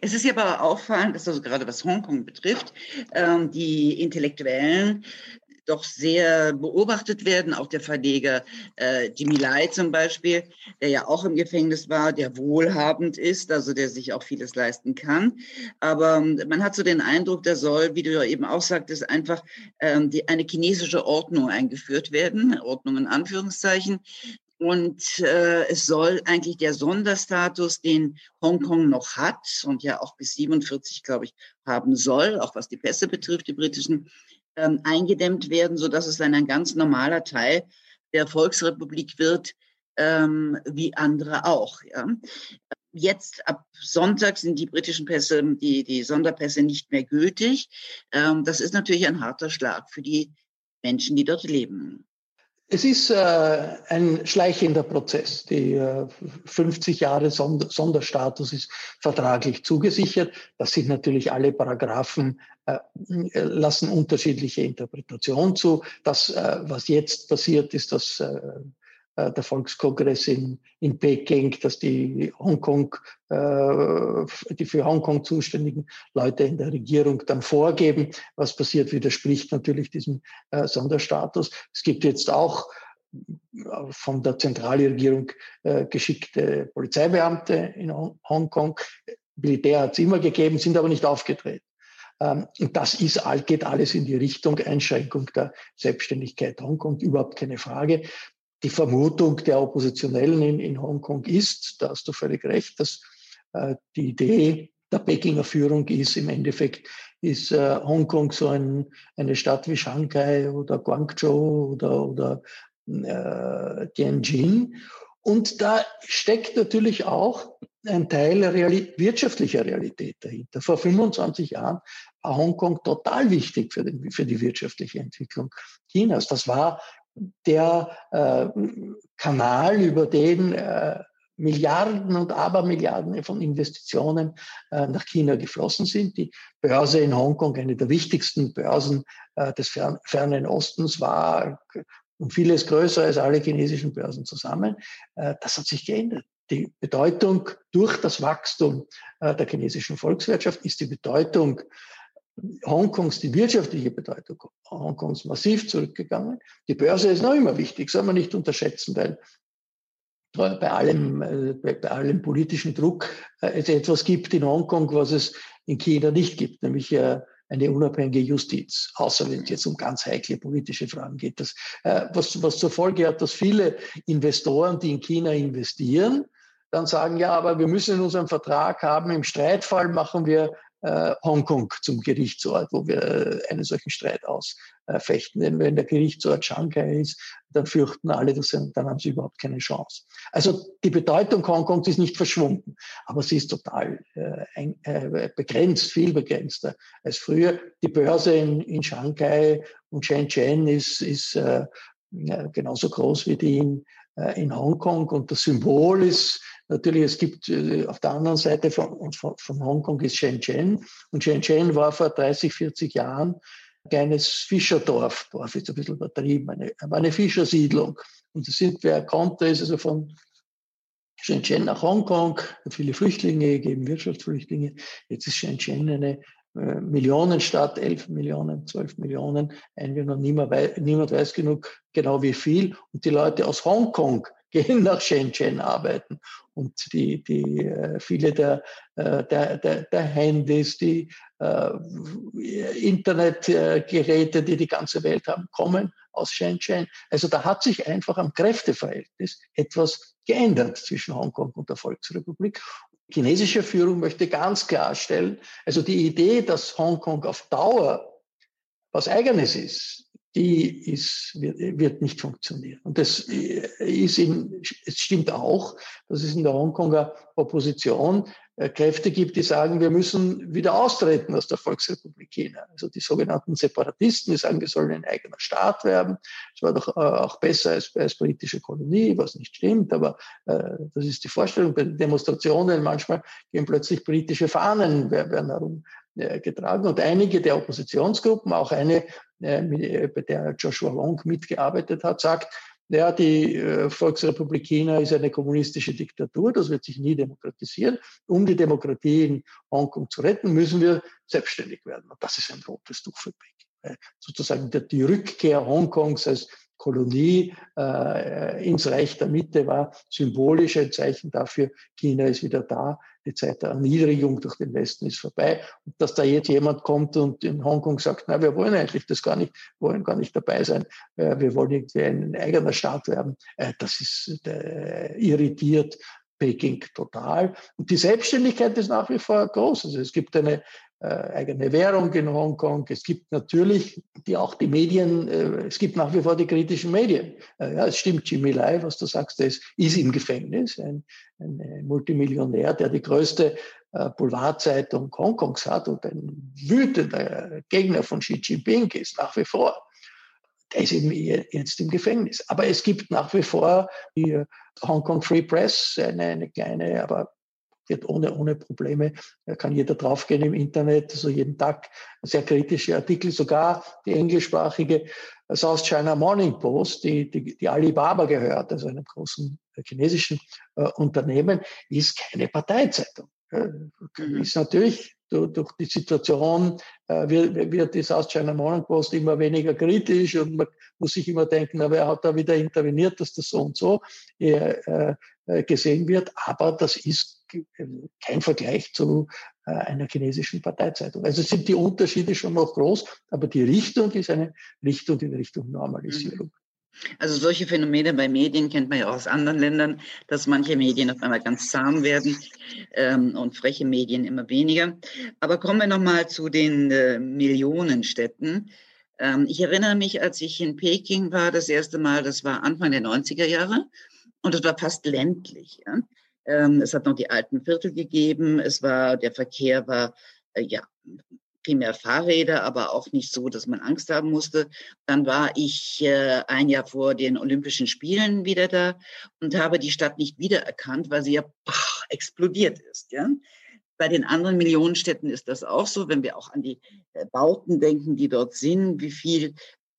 Es ist ja aber auffallend, dass also gerade was Hongkong betrifft, ähm, die Intellektuellen doch sehr beobachtet werden. Auch der Verleger äh, Jimmy Lai zum Beispiel, der ja auch im Gefängnis war, der wohlhabend ist, also der sich auch vieles leisten kann. Aber ähm, man hat so den Eindruck, da soll, wie du ja eben auch sagtest, einfach ähm, eine chinesische Ordnung eingeführt werden, Ordnung in Anführungszeichen, und äh, es soll eigentlich der Sonderstatus, den Hongkong noch hat und ja auch bis 47, glaube ich, haben soll, auch was die Pässe betrifft, die britischen, ähm, eingedämmt werden, so dass es dann ein ganz normaler Teil der Volksrepublik wird, ähm, wie andere auch. Ja. Jetzt ab Sonntag sind die britischen Pässe, die, die Sonderpässe nicht mehr gültig. Ähm, das ist natürlich ein harter Schlag für die Menschen, die dort leben. Es ist äh, ein schleichender Prozess. Die äh, 50 Jahre Sonder Sonderstatus ist vertraglich zugesichert. Das sind natürlich alle Paragraphen, äh, lassen unterschiedliche Interpretationen zu. Das, äh, was jetzt passiert, ist, dass äh, äh, der Volkskongress in, in Peking, dass die Hongkong, äh, die für Hongkong zuständigen Leute in der Regierung dann vorgeben, was passiert, widerspricht natürlich diesem äh, Sonderstatus. Es gibt jetzt auch äh, von der Zentralregierung äh, geschickte Polizeibeamte in Hongkong. Militär hat es immer gegeben, sind aber nicht aufgetreten. Ähm, und das ist, geht alles in die Richtung Einschränkung der Selbstständigkeit Hongkong, überhaupt keine Frage die Vermutung der Oppositionellen in, in Hongkong ist, da hast du völlig recht, dass äh, die Idee der Pekinger Führung ist, im Endeffekt ist äh, Hongkong so ein, eine Stadt wie Shanghai oder Guangzhou oder, oder äh, Tianjin. Und da steckt natürlich auch ein Teil Reali wirtschaftlicher Realität dahinter. Vor 25 Jahren war Hongkong total wichtig für, den, für die wirtschaftliche Entwicklung Chinas. Das war der äh, Kanal, über den äh, Milliarden und Abermilliarden von Investitionen äh, nach China geflossen sind. Die Börse in Hongkong, eine der wichtigsten Börsen äh, des fern fernen Ostens, war um vieles größer als alle chinesischen Börsen zusammen. Äh, das hat sich geändert. Die Bedeutung durch das Wachstum äh, der chinesischen Volkswirtschaft ist die Bedeutung Hongkongs, die wirtschaftliche Bedeutung Hongkongs massiv zurückgegangen. Die Börse ist noch immer wichtig, soll man nicht unterschätzen, weil bei allem, äh, bei, allem politischen Druck äh, es etwas gibt in Hongkong, was es in China nicht gibt, nämlich äh, eine unabhängige Justiz, außer wenn es jetzt um ganz heikle politische Fragen geht. Das, was, was zur Folge hat, dass viele Investoren, die in China investieren, dann sagen, ja, aber wir müssen in unserem Vertrag haben, im Streitfall machen wir äh, Hongkong zum Gerichtsort, wo wir äh, einen solchen Streit ausfechten. Denn wenn der Gerichtsort Shanghai ist, dann fürchten alle, dass sie, dann haben sie überhaupt keine Chance. Also die Bedeutung Hongkongs ist nicht verschwunden, aber sie ist total äh, ein, äh, begrenzt, viel begrenzter als früher. Die Börse in, in Shanghai und Shenzhen ist, ist äh, genauso groß wie die in, äh, in Hongkong und das Symbol ist Natürlich, es gibt äh, auf der anderen Seite von, von, von Hongkong ist Shenzhen. Und Shenzhen war vor 30, 40 Jahren ein kleines Fischerdorf. Dorf ist ein bisschen übertrieben, eine, eine Fischersiedlung. Und das sind, wer konnte, ist also von Shenzhen nach Hongkong, viele Flüchtlinge gegeben, Wirtschaftsflüchtlinge. Jetzt ist Shenzhen eine äh, Millionenstadt, 11 Millionen, 12 Millionen Einwohner. Niemand weiß genug genau wie viel. Und die Leute aus Hongkong gehen nach Shenzhen arbeiten. Und die, die, äh, viele der, äh, der, der, der Handys, die äh, Internetgeräte, die die ganze Welt haben, kommen aus Shenzhen. Also da hat sich einfach am Kräfteverhältnis etwas geändert zwischen Hongkong und der Volksrepublik. Chinesische Führung möchte ganz klarstellen, also die Idee, dass Hongkong auf Dauer was Eigenes ist, die ist, wird, wird nicht funktionieren. Und das ist in, es stimmt auch, dass es in der Hongkonger Opposition äh, Kräfte gibt, die sagen, wir müssen wieder austreten aus der Volksrepublik China. Also die sogenannten Separatisten, die sagen, wir sollen ein eigener Staat werden. Das war doch äh, auch besser als, als britische Kolonie, was nicht stimmt, aber äh, das ist die Vorstellung. Bei Demonstrationen manchmal gehen plötzlich britische Fahnen, werden herum äh, getragen und einige der Oppositionsgruppen, auch eine, äh, äh, bei der Joshua Wong mitgearbeitet hat, sagt, ja, die Volksrepublik China ist eine kommunistische Diktatur, das wird sich nie demokratisieren. Um die Demokratie in Hongkong zu retten, müssen wir selbstständig werden. Und das ist ein rotes Tuch für Peking. sozusagen die Rückkehr Hongkongs als Kolonie äh, ins Reich der Mitte war symbolisch ein Zeichen dafür, China ist wieder da, die Zeit der Erniedrigung durch den Westen ist vorbei. Und dass da jetzt jemand kommt und in Hongkong sagt, na, wir wollen eigentlich das gar nicht, wollen gar nicht dabei sein, äh, wir wollen irgendwie ein eigener Staat werden, äh, das ist äh, irritiert Peking total. Und die Selbstständigkeit ist nach wie vor groß. Also es gibt eine eigene Währung in Hongkong. Es gibt natürlich die auch die Medien, äh, es gibt nach wie vor die kritischen Medien. Äh, ja, es stimmt, Jimmy Lai, was du sagst, ist, ist im Gefängnis, ein, ein Multimillionär, der die größte äh, Boulevardzeitung Hongkongs hat und ein wütender Gegner von Xi Jinping ist, nach wie vor. Der ist eben jetzt im Gefängnis. Aber es gibt nach wie vor die Hongkong Free Press, eine, eine kleine, aber wird ohne, ohne Probleme, da kann jeder draufgehen im Internet, also jeden Tag sehr kritische Artikel, sogar die englischsprachige South China Morning Post, die, die, die Alibaba gehört, also einem großen chinesischen äh, Unternehmen, ist keine Parteizeitung. Äh, mhm. Ist natürlich durch, durch die Situation äh, wird, wird die South China Morning Post immer weniger kritisch und man muss sich immer denken, na, wer hat da wieder interveniert, dass das so und so äh, äh, gesehen wird. Aber das ist kein Vergleich zu äh, einer chinesischen Parteizeitung. Also sind die Unterschiede schon noch groß, aber die Richtung ist eine Richtung in Richtung Normalisierung. Also solche Phänomene bei Medien kennt man ja auch aus anderen Ländern, dass manche Medien auf einmal ganz zahm werden ähm, und freche Medien immer weniger. Aber kommen wir nochmal zu den äh, Millionenstädten. Ähm, ich erinnere mich, als ich in Peking war, das erste Mal, das war Anfang der 90er Jahre und es war fast ländlich. Ja? Ähm, es hat noch die alten Viertel gegeben. Es war, der Verkehr war, äh, ja, primär Fahrräder, aber auch nicht so, dass man Angst haben musste. Dann war ich äh, ein Jahr vor den Olympischen Spielen wieder da und habe die Stadt nicht wiedererkannt, weil sie ja pach, explodiert ist. Ja? Bei den anderen Millionenstädten ist das auch so, wenn wir auch an die äh, Bauten denken, die dort sind, wie viel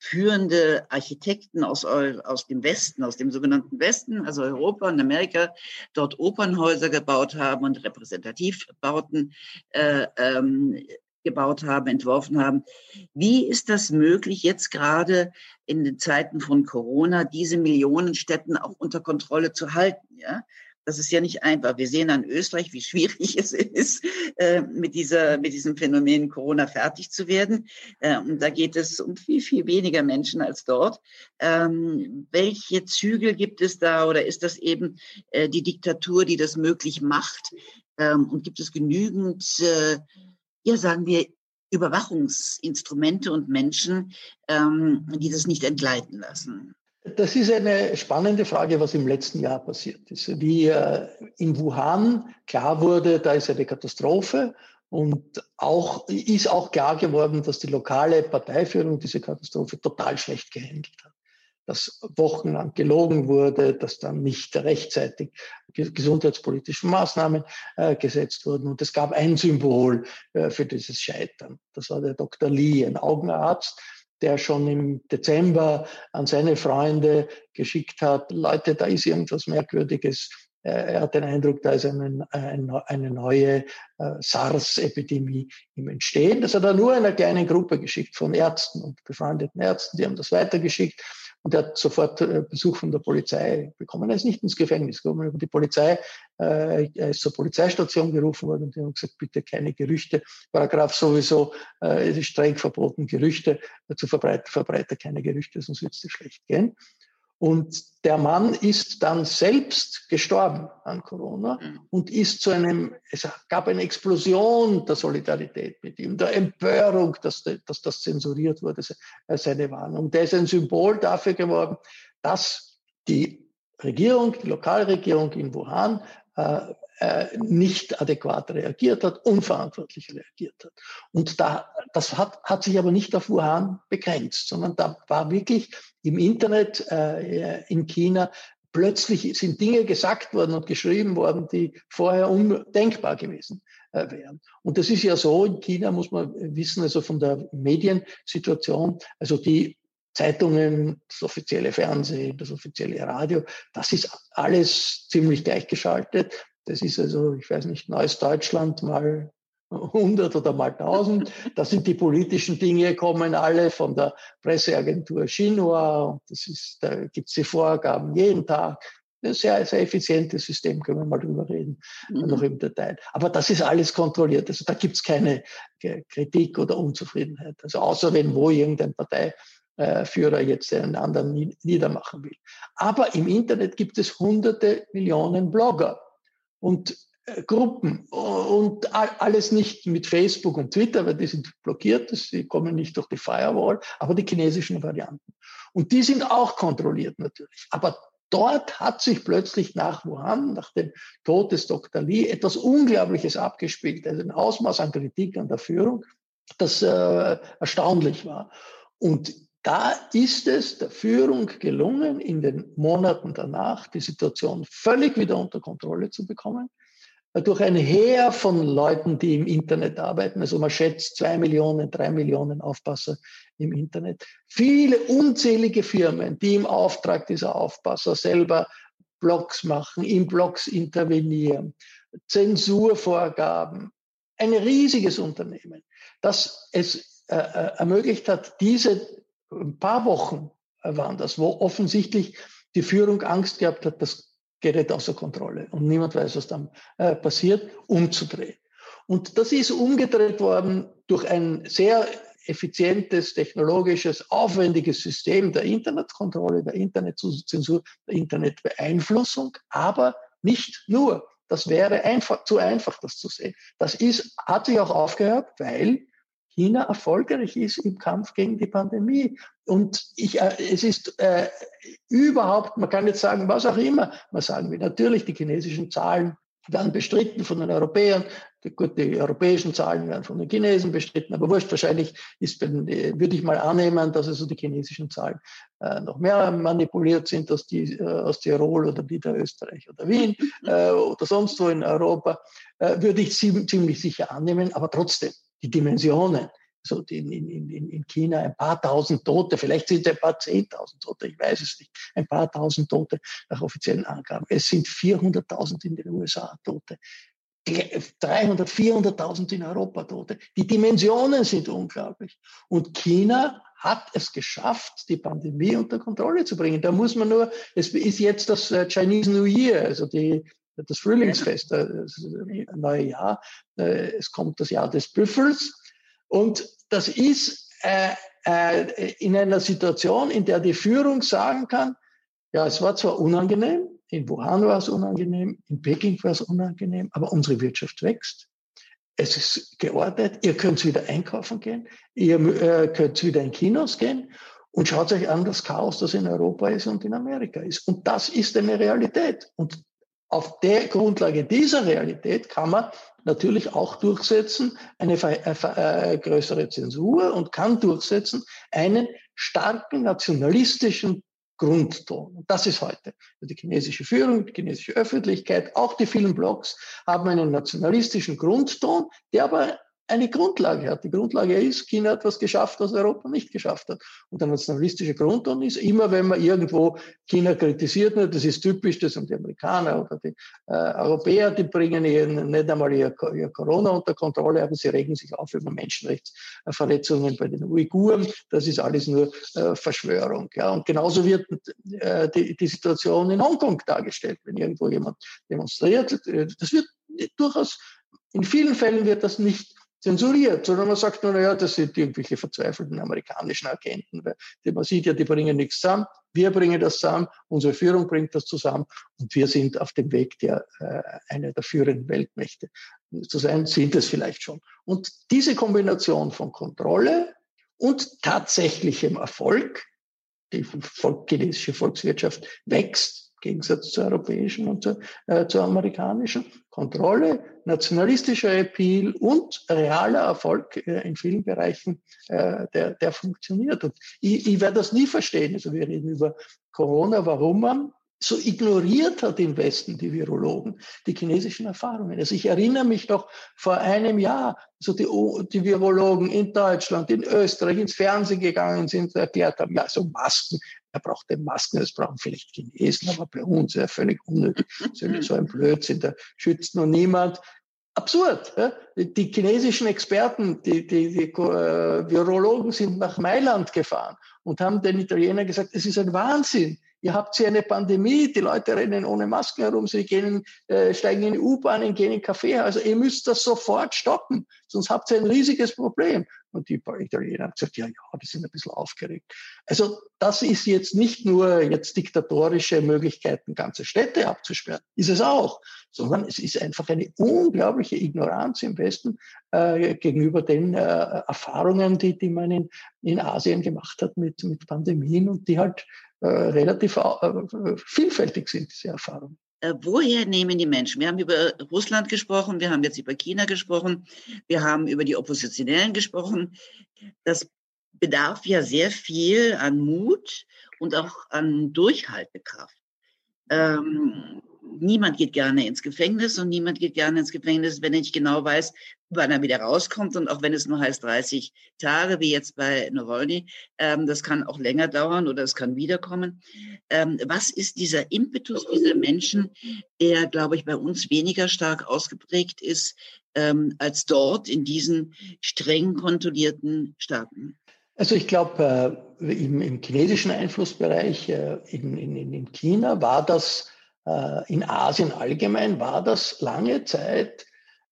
führende Architekten aus, aus dem Westen, aus dem sogenannten Westen, also Europa und Amerika, dort Opernhäuser gebaut haben und Repräsentativbauten äh, ähm, gebaut haben, entworfen haben. Wie ist das möglich, jetzt gerade in den Zeiten von Corona diese Millionenstädten auch unter Kontrolle zu halten? Ja? Das ist ja nicht einfach. Wir sehen an Österreich, wie schwierig es ist, äh, mit, dieser, mit diesem Phänomen Corona fertig zu werden. Äh, und da geht es um viel, viel weniger Menschen als dort. Ähm, welche Zügel gibt es da oder ist das eben äh, die Diktatur, die das möglich macht? Ähm, und gibt es genügend, ja, sagen wir, Überwachungsinstrumente und Menschen, ähm, die das nicht entgleiten lassen? Das ist eine spannende Frage, was im letzten Jahr passiert ist. Wie äh, in Wuhan klar wurde, da ist eine Katastrophe und auch, ist auch klar geworden, dass die lokale Parteiführung diese Katastrophe total schlecht gehandelt hat. Dass wochenlang gelogen wurde, dass dann nicht rechtzeitig gesundheitspolitische Maßnahmen äh, gesetzt wurden. Und es gab ein Symbol äh, für dieses Scheitern. Das war der Dr. Lee, ein Augenarzt, der schon im Dezember an seine Freunde geschickt hat, Leute, da ist irgendwas Merkwürdiges. Er hat den Eindruck, da ist eine, eine neue äh, SARS-Epidemie im Entstehen. Das hat er nur einer kleinen Gruppe geschickt von Ärzten und befreundeten Ärzten. Die haben das weitergeschickt. Und er hat sofort äh, Besuch von der Polizei bekommen. Er ist nicht ins Gefängnis gekommen. Die Polizei, äh, er ist zur Polizeistation gerufen worden und die haben gesagt, bitte keine Gerüchte. Paragraph sowieso, äh, es ist streng verboten, Gerüchte zu verbreiten, verbreite keine Gerüchte, sonst wird es dir schlecht gehen. Und der Mann ist dann selbst gestorben an Corona mhm. und ist zu einem, es gab eine Explosion der Solidarität mit ihm, der Empörung, dass, dass das zensuriert wurde, seine Warnung. Der ist ein Symbol dafür geworden, dass die Regierung, die Lokalregierung in Wuhan äh, äh, nicht adäquat reagiert hat, unverantwortlich reagiert hat. Und da, das hat, hat sich aber nicht auf Wuhan begrenzt, sondern da war wirklich im Internet äh, in China plötzlich sind Dinge gesagt worden und geschrieben worden, die vorher undenkbar gewesen äh, wären. Und das ist ja so, in China muss man wissen, also von der Mediensituation, also die Zeitungen, das offizielle Fernsehen, das offizielle Radio, das ist alles ziemlich gleichgeschaltet. Das ist also, ich weiß nicht, Neues Deutschland mal 100 oder mal 1000. Da sind die politischen Dinge kommen alle von der Presseagentur Xinhua. Und das ist, da gibt es die Vorgaben jeden Tag. Ein sehr, sehr effizientes System, können wir mal drüber reden, mhm. noch im Detail. Aber das ist alles kontrolliert. Also da gibt es keine Kritik oder Unzufriedenheit. Also außer wenn wo irgendein Parteiführer jetzt einen anderen niedermachen will. Aber im Internet gibt es hunderte Millionen Blogger. Und äh, Gruppen und alles nicht mit Facebook und Twitter, weil die sind blockiert, die kommen nicht durch die Firewall, aber die chinesischen Varianten. Und die sind auch kontrolliert natürlich. Aber dort hat sich plötzlich nach Wuhan, nach dem Tod des Dr. Li, etwas Unglaubliches abgespielt, also ein Ausmaß an Kritik an der Führung, das äh, erstaunlich war. Und da ist es der Führung gelungen, in den Monaten danach die Situation völlig wieder unter Kontrolle zu bekommen durch ein Heer von Leuten, die im Internet arbeiten. Also man schätzt zwei Millionen, drei Millionen Aufpasser im Internet. Viele unzählige Firmen, die im Auftrag dieser Aufpasser selber Blogs machen, in Blogs intervenieren, Zensurvorgaben. Ein riesiges Unternehmen, das es äh, äh ermöglicht hat, diese ein paar Wochen waren das, wo offensichtlich die Führung Angst gehabt hat, dass gerät außer Kontrolle und niemand weiß, was dann äh, passiert, umzudrehen. Und das ist umgedreht worden durch ein sehr effizientes, technologisches, aufwendiges System der Internetkontrolle, der Internetzensur, der Internetbeeinflussung, aber nicht nur. Das wäre einfach, zu einfach, das zu sehen. Das ist, hat sich auch aufgehört, weil China erfolgreich ist im Kampf gegen die Pandemie. Und ich, äh, es ist äh, überhaupt, man kann jetzt sagen, was auch immer, man sagen will, natürlich die chinesischen Zahlen werden bestritten von den Europäern. Die, gut, die europäischen Zahlen werden von den Chinesen bestritten, aber wurscht, wahrscheinlich ist, würde ich mal annehmen, dass also die chinesischen Zahlen äh, noch mehr manipuliert sind als die äh, aus Tirol oder die der Österreich oder Wien äh, oder sonst wo in Europa, äh, würde ich ziemlich sicher annehmen, aber trotzdem die Dimensionen. So in, in, in China ein paar tausend Tote, vielleicht sind es ein paar zehntausend Tote, ich weiß es nicht, ein paar tausend Tote nach offiziellen Angaben. Es sind 400.000 in den USA Tote. 300, 400.000 in Europa Tote. Die Dimensionen sind unglaublich. Und China hat es geschafft, die Pandemie unter Kontrolle zu bringen. Da muss man nur, es ist jetzt das äh, Chinese New Year, also die, das Frühlingsfest, äh, das neue Jahr. Äh, es kommt das Jahr des Büffels. Und das ist äh, äh, in einer Situation, in der die Führung sagen kann, ja, es war zwar unangenehm, in Wuhan war es unangenehm, in Peking war es unangenehm, aber unsere Wirtschaft wächst. Es ist geordnet, ihr könnt wieder einkaufen gehen, ihr äh, könnt wieder in Kinos gehen und schaut euch an das Chaos, das in Europa ist und in Amerika ist. Und das ist eine Realität. Und auf der Grundlage dieser Realität kann man natürlich auch durchsetzen eine äh, äh, größere Zensur und kann durchsetzen einen starken nationalistischen Grundton. Und das ist heute. Die chinesische Führung, die chinesische Öffentlichkeit, auch die vielen Blogs haben einen nationalistischen Grundton, der aber eine Grundlage hat. Die Grundlage ist, China hat was geschafft, was Europa nicht geschafft hat. Und der nationalistische Grundton ist immer, wenn man irgendwo China kritisiert, das ist typisch, das sind die Amerikaner oder die äh, Europäer, die bringen ihren, nicht einmal ihr, ihr, Corona unter Kontrolle, aber sie regen sich auf über Menschenrechtsverletzungen bei den Uiguren. Das ist alles nur äh, Verschwörung. Ja. Und genauso wird äh, die, die Situation in Hongkong dargestellt, wenn irgendwo jemand demonstriert. Das wird durchaus in vielen Fällen wird das nicht zensuriert, sondern man sagt nur, naja, das sind irgendwelche verzweifelten amerikanischen Agenten, weil man sieht ja, die bringen nichts zusammen, wir bringen das zusammen, unsere Führung bringt das zusammen. Und wir sind auf dem Weg, der äh, eine der führenden Weltmächte zu sein, sind es vielleicht schon. Und diese Kombination von Kontrolle und tatsächlichem Erfolg, die chinesische Volkswirtschaft wächst, Gegensatz zur europäischen und zur, äh, zur amerikanischen. Kontrolle, nationalistischer Appeal und realer Erfolg äh, in vielen Bereichen, äh, der, der funktioniert. Und ich, ich werde das nie verstehen. Also wir reden über Corona, warum man so ignoriert hat im Westen die Virologen die chinesischen Erfahrungen. Also ich erinnere mich noch vor einem Jahr, so die, die Virologen in Deutschland, in Österreich ins Fernsehen gegangen sind, erklärt haben, ja, so Masken, er braucht den Masken, das brauchen vielleicht Chinesen, aber bei uns ist er völlig unnötig. So ein Blödsinn, da schützt nur niemand. absurd. Ja? Die chinesischen Experten, die, die, die äh, Virologen sind nach Mailand gefahren und haben den Italienern gesagt, es ist ein Wahnsinn. Ihr habt hier eine Pandemie, die Leute rennen ohne Masken herum, sie gehen, äh, steigen in U-Bahnen, gehen in Café. Also ihr müsst das sofort stoppen, sonst habt ihr ein riesiges Problem. Und die Italiener haben gesagt, ja, ja, die sind ein bisschen aufgeregt. Also das ist jetzt nicht nur jetzt diktatorische Möglichkeiten, ganze Städte abzusperren, ist es auch, sondern es ist einfach eine unglaubliche Ignoranz im Westen äh, gegenüber den äh, Erfahrungen, die, die man in, in Asien gemacht hat mit, mit Pandemien und die halt äh, relativ äh, vielfältig sind, diese Erfahrungen. Äh, woher nehmen die Menschen? Wir haben über Russland gesprochen, wir haben jetzt über China gesprochen, wir haben über die Oppositionellen gesprochen. Das bedarf ja sehr viel an Mut und auch an Durchhaltekraft. Ähm, niemand geht gerne ins Gefängnis und niemand geht gerne ins Gefängnis, wenn er nicht genau weiß, wann er wieder rauskommt. Und auch wenn es nur heißt 30 Tage, wie jetzt bei Nawalny, ähm, das kann auch länger dauern oder es kann wiederkommen. Ähm, was ist dieser Impetus dieser Menschen, der, glaube ich, bei uns weniger stark ausgeprägt ist ähm, als dort in diesen streng kontrollierten Staaten? Also ich glaube, äh, im, im, chinesischen Einflussbereich äh, in, in, in China war das in Asien allgemein war das lange Zeit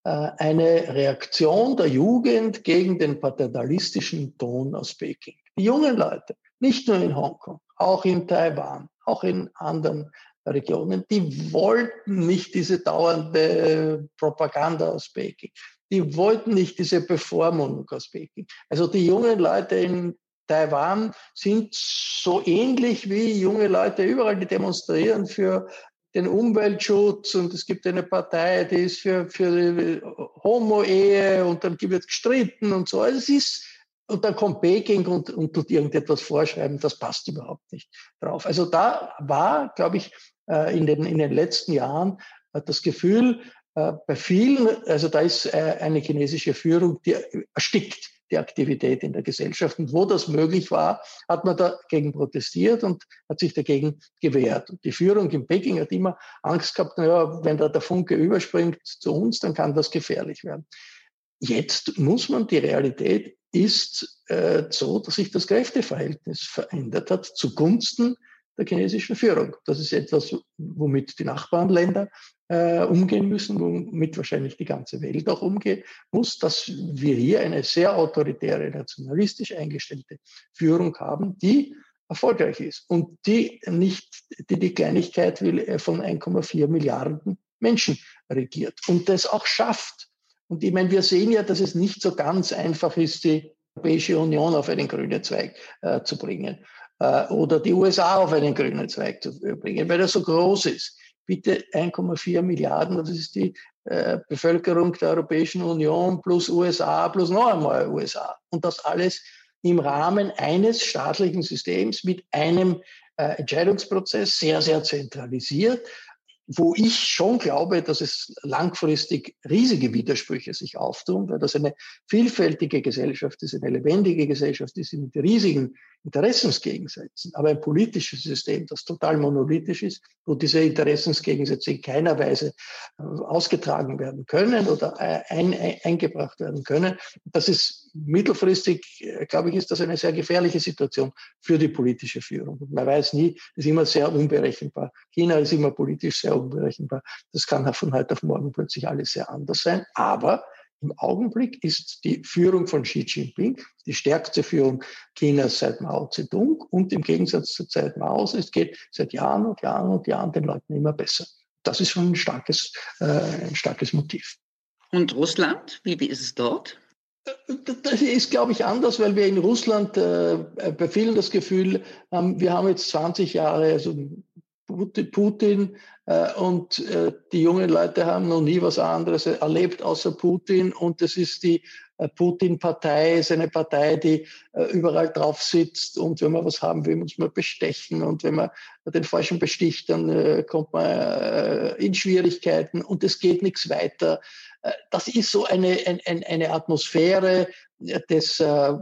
äh, eine Reaktion der Jugend gegen den paternalistischen Ton aus Peking. Die jungen Leute, nicht nur in Hongkong, auch in Taiwan, auch in anderen Regionen, die wollten nicht diese dauernde Propaganda aus Peking. Die wollten nicht diese Bevormundung aus Peking. Also die jungen Leute in Taiwan sind so ähnlich wie junge Leute überall, die demonstrieren für den Umweltschutz und es gibt eine Partei, die ist für, für Homo-Ehe und dann wird gestritten und so. Also es ist, und dann kommt Peking und, und tut irgendetwas vorschreiben, das passt überhaupt nicht drauf. Also da war, glaube ich, äh, in den, in den letzten Jahren äh, das Gefühl, äh, bei vielen, also da ist eine chinesische Führung, die erstickt die Aktivität in der Gesellschaft. Und wo das möglich war, hat man dagegen protestiert und hat sich dagegen gewehrt. Und die Führung in Peking hat immer Angst gehabt, naja, wenn da der Funke überspringt zu uns, dann kann das gefährlich werden. Jetzt muss man, die Realität ist äh, so, dass sich das Kräfteverhältnis verändert hat zugunsten der chinesischen Führung. Das ist etwas, womit die Nachbarländer äh, umgehen müssen, womit wahrscheinlich die ganze Welt auch umgehen muss, dass wir hier eine sehr autoritäre, nationalistisch eingestellte Führung haben, die erfolgreich ist und die nicht die, die Kleinigkeit will äh, von 1,4 Milliarden Menschen regiert und das auch schafft. Und ich meine, wir sehen ja, dass es nicht so ganz einfach ist, die Europäische Union auf einen grünen Zweig äh, zu bringen äh, oder die USA auf einen grünen Zweig zu bringen, weil er so groß ist bitte 1,4 Milliarden, das ist die äh, Bevölkerung der Europäischen Union plus USA plus noch einmal USA. Und das alles im Rahmen eines staatlichen Systems mit einem äh, Entscheidungsprozess, sehr, sehr zentralisiert, wo ich schon glaube, dass es langfristig riesige Widersprüche sich auftun, weil das eine vielfältige Gesellschaft ist, eine lebendige Gesellschaft ist mit riesigen Interessensgegensätzen. Aber ein politisches System, das total monolithisch ist, wo diese Interessensgegensätze in keiner Weise äh, ausgetragen werden können oder äh, ein, ein, eingebracht werden können, das ist mittelfristig, äh, glaube ich, ist das eine sehr gefährliche Situation für die politische Führung. Man weiß nie, ist immer sehr unberechenbar. China ist immer politisch sehr unberechenbar. Das kann von heute auf morgen plötzlich alles sehr anders sein. Aber im Augenblick ist die Führung von Xi Jinping die stärkste Führung Chinas seit Mao Zedong und im Gegensatz zur Zeit Maos, es geht seit Jahren und Jahren und Jahren den Leuten immer besser. Das ist schon ein starkes, äh, ein starkes Motiv. Und Russland, wie, wie ist es dort? Das ist, glaube ich, anders, weil wir in Russland äh, bei vielen das Gefühl haben, wir haben jetzt 20 Jahre, also Putin und äh, die jungen Leute haben noch nie was anderes erlebt außer Putin und das ist die äh, Putin-Partei, ist eine Partei, die äh, überall drauf sitzt und wenn man was haben will, man bestechen und wenn man den Falschen besticht, dann äh, kommt man äh, in Schwierigkeiten und es geht nichts weiter. Das ist so eine, eine, eine Atmosphäre des, der,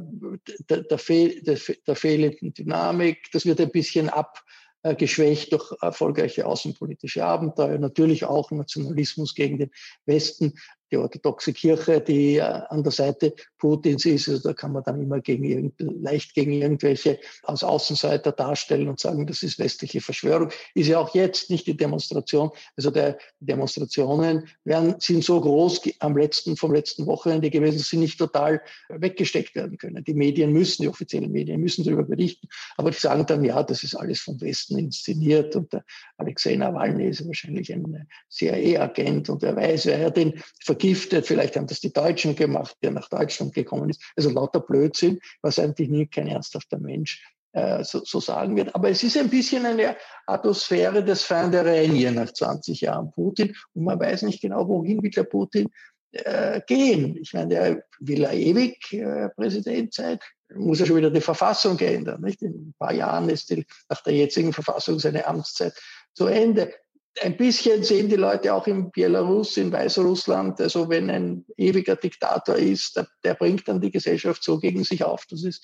der, Fehl, der fehlenden Dynamik. Das wird ein bisschen ab, äh, geschwächt durch erfolgreiche außenpolitische Abenteuer, natürlich auch Nationalismus gegen den Westen, die orthodoxe Kirche, die äh, an der Seite Putins ist. Also da kann man dann immer gegen leicht gegen irgendwelche als Außenseiter darstellen und sagen, das ist westliche Verschwörung. Ist ja auch jetzt nicht die Demonstration. Also der Demonstrationen werden, sind so groß am letzten, vom letzten Wochenende gewesen, dass sie nicht total weggesteckt werden können. Die Medien müssen, die offiziellen Medien müssen darüber berichten, aber die sagen dann, ja, das ist alles vom Westen inszeniert und der Alexei Nawalny ist wahrscheinlich ein CIA-Agent und wer weiß, wer den vergiftet. Vielleicht haben das die Deutschen gemacht, der nach Deutschland gekommen ist. Also lauter Blödsinn, was eigentlich nie kein ernsthafter Mensch äh, so, so sagen wird. Aber es ist ein bisschen eine Atmosphäre des Feindereien hier nach 20 Jahren Putin und man weiß nicht genau, wohin will der Putin äh, gehen. Ich meine, der will er ewig äh, Präsident sein, muss er schon wieder die Verfassung ändern. Nicht? In ein paar Jahren ist die, nach der jetzigen Verfassung seine Amtszeit zu Ende ein bisschen sehen die Leute auch in Belarus, in Weißrussland, also wenn ein ewiger Diktator ist, der, der bringt dann die Gesellschaft so gegen sich auf, dass es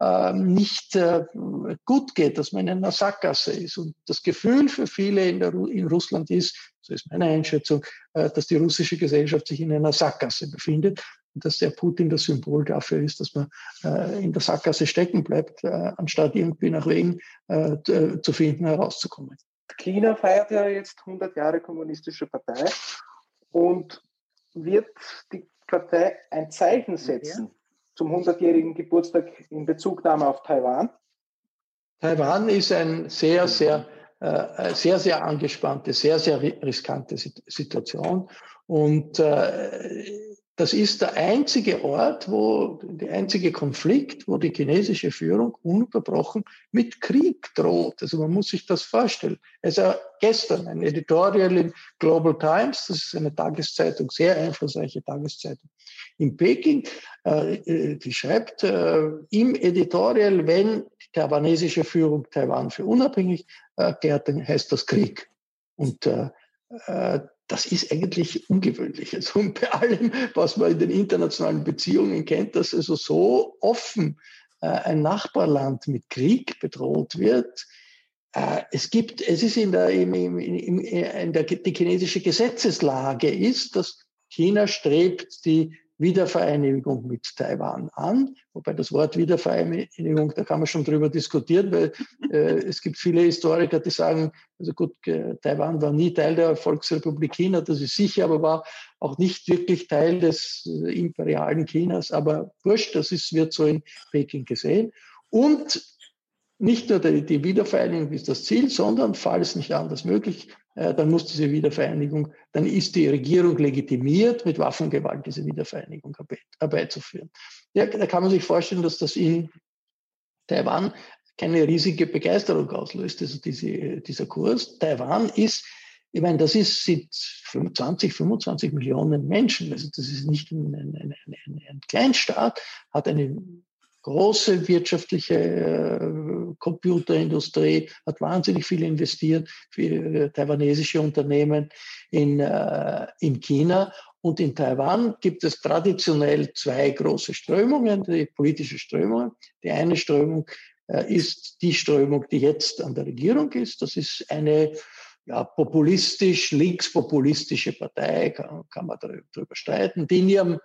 äh, nicht äh, gut geht, dass man in einer Sackgasse ist. Und das Gefühl für viele in, der, in Russland ist, so ist meine Einschätzung, äh, dass die russische Gesellschaft sich in einer Sackgasse befindet und dass der Putin das Symbol dafür ist, dass man äh, in der Sackgasse stecken bleibt, äh, anstatt irgendwie nach Wegen äh, zu finden, herauszukommen. China feiert ja jetzt 100 Jahre kommunistische Partei und wird die Partei ein Zeichen setzen zum 100-jährigen Geburtstag in Bezugnahme auf Taiwan? Taiwan ist eine sehr, sehr, äh, sehr, sehr angespannte, sehr, sehr riskante Situation. Und äh, das ist der einzige Ort, wo, der einzige Konflikt, wo die chinesische Führung ununterbrochen mit Krieg droht. Also man muss sich das vorstellen. Also gestern ein Editorial in Global Times, das ist eine Tageszeitung, sehr einflussreiche Tageszeitung in Peking, äh, äh die schreibt äh, im Editorial, wenn die taiwanesische Führung Taiwan für unabhängig erklärt, dann heißt das Krieg. Und äh, das ist eigentlich ungewöhnlich. Also bei allem, was man in den internationalen Beziehungen kennt, dass also so offen äh, ein Nachbarland mit Krieg bedroht wird. Äh, es gibt, es ist in der, im, im, im, in der, die chinesische Gesetzeslage ist, dass China strebt die Wiedervereinigung mit Taiwan an. Wobei das Wort Wiedervereinigung, da kann man schon drüber diskutieren, weil äh, es gibt viele Historiker, die sagen, also gut, äh, Taiwan war nie Teil der Volksrepublik China, das ist sicher, aber war auch nicht wirklich Teil des äh, imperialen Chinas. Aber wurscht, das ist, wird so in Peking gesehen. Und nicht nur die, Wiedervereinigung ist das Ziel, sondern falls nicht anders möglich, äh, dann muss diese Wiedervereinigung, dann ist die Regierung legitimiert, mit Waffengewalt diese Wiedervereinigung herbeizuführen. Ja, da kann man sich vorstellen, dass das in Taiwan keine riesige Begeisterung auslöst, also diese, dieser Kurs. Taiwan ist, ich meine, das ist sind 20, 25 Millionen Menschen, also das ist nicht ein, ein, ein, ein Kleinstaat, hat eine große wirtschaftliche äh, Computerindustrie, hat wahnsinnig viel investiert für taiwanesische Unternehmen in, äh, in China. Und in Taiwan gibt es traditionell zwei große Strömungen, die politische Strömungen. Die eine Strömung äh, ist die Strömung, die jetzt an der Regierung ist. Das ist eine ja, populistisch, linkspopulistische Partei, kann, kann man darüber streiten, die in ihrem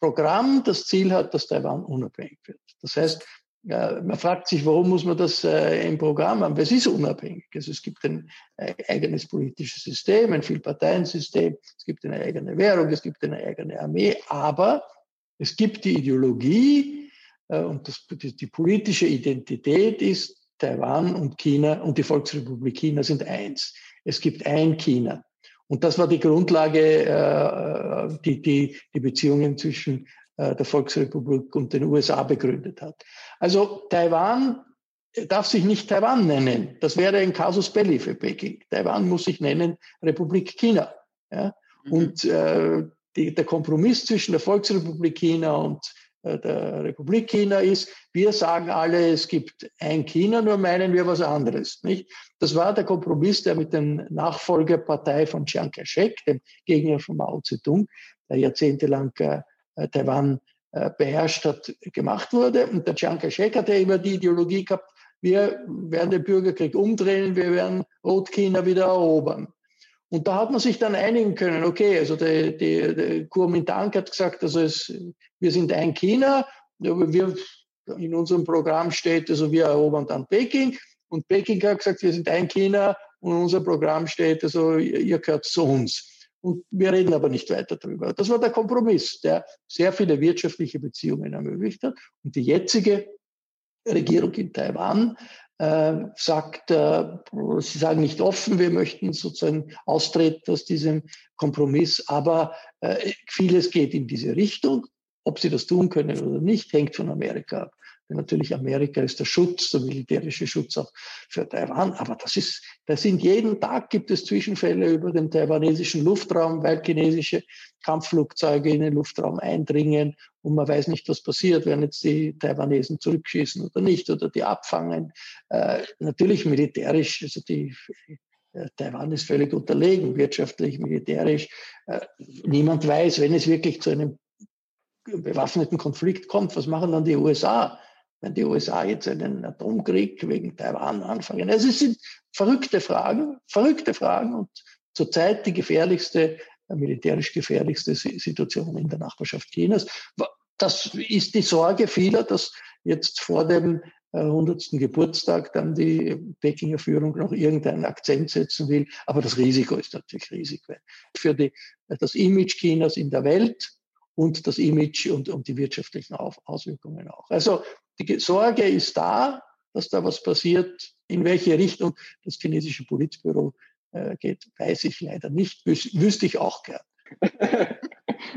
Programm das Ziel hat, dass Taiwan unabhängig wird. Das heißt, man fragt sich, warum muss man das äh, im Programm haben? Es ist unabhängig. Also es gibt ein äh, eigenes politisches System, ein Vielparteiensystem, es gibt eine eigene Währung, es gibt eine eigene Armee, aber es gibt die Ideologie äh, und das, die, die politische Identität ist, Taiwan und China und die Volksrepublik China sind eins. Es gibt ein China. Und das war die Grundlage, äh, die, die die Beziehungen zwischen äh, der Volksrepublik und den USA begründet hat. Also Taiwan darf sich nicht Taiwan nennen. Das wäre ein Casus Belli für Peking. Taiwan muss sich nennen Republik China. Ja? Mhm. Und äh, die, der Kompromiss zwischen der Volksrepublik China und der Republik China ist, wir sagen alle, es gibt ein China, nur meinen wir was anderes. Nicht? Das war der Kompromiss, der mit der Nachfolgerpartei von Chiang Kai-shek, dem Gegner von Mao Zedong, der jahrzehntelang äh, Taiwan äh, beherrscht hat, gemacht wurde. Und der Chiang Kai-shek hatte immer die Ideologie gehabt, wir werden den Bürgerkrieg umdrehen, wir werden Rot-China wieder erobern. Und da hat man sich dann einigen können, okay, also der, der, der Kuomintang hat gesagt, also es, wir sind ein China, wir, in unserem Programm steht, also wir erobern dann Peking und Peking hat gesagt, wir sind ein China und in unserem Programm steht, also ihr gehört zu uns. Und wir reden aber nicht weiter darüber. Das war der Kompromiss, der sehr viele wirtschaftliche Beziehungen ermöglicht hat. Und die jetzige Regierung in Taiwan sagt, äh, sie sagen nicht offen, wir möchten sozusagen austreten aus diesem Kompromiss, aber äh, vieles geht in diese Richtung. Ob sie das tun können oder nicht, hängt von Amerika ab. Denn natürlich Amerika ist der Schutz, der militärische Schutz auch für Taiwan. Aber das ist, das sind jeden Tag gibt es Zwischenfälle über den taiwanesischen Luftraum, weil chinesische Kampfflugzeuge in den Luftraum eindringen und man weiß nicht, was passiert, wenn jetzt die Taiwanesen zurückschießen oder nicht oder die abfangen. Äh, natürlich militärisch, also die äh, Taiwan ist völlig unterlegen, wirtschaftlich, militärisch. Äh, niemand weiß, wenn es wirklich zu einem bewaffneten Konflikt kommt, was machen dann die USA? Wenn die USA jetzt einen Atomkrieg wegen Taiwan anfangen. Also es sind verrückte Fragen, verrückte Fragen und zurzeit die gefährlichste, äh, militärisch gefährlichste Situation in der Nachbarschaft Chinas. Das ist die Sorge vieler, dass jetzt vor dem 100. Äh, Geburtstag dann die Pekinger Führung noch irgendeinen Akzent setzen will. Aber das Risiko ist natürlich riesig. Für die, das Image Chinas in der Welt und das Image und, und die wirtschaftlichen Auswirkungen auch. Also die Sorge ist da, dass da was passiert. In welche Richtung das chinesische Politbüro äh, geht, weiß ich leider nicht. Wüs wüsste ich auch gern.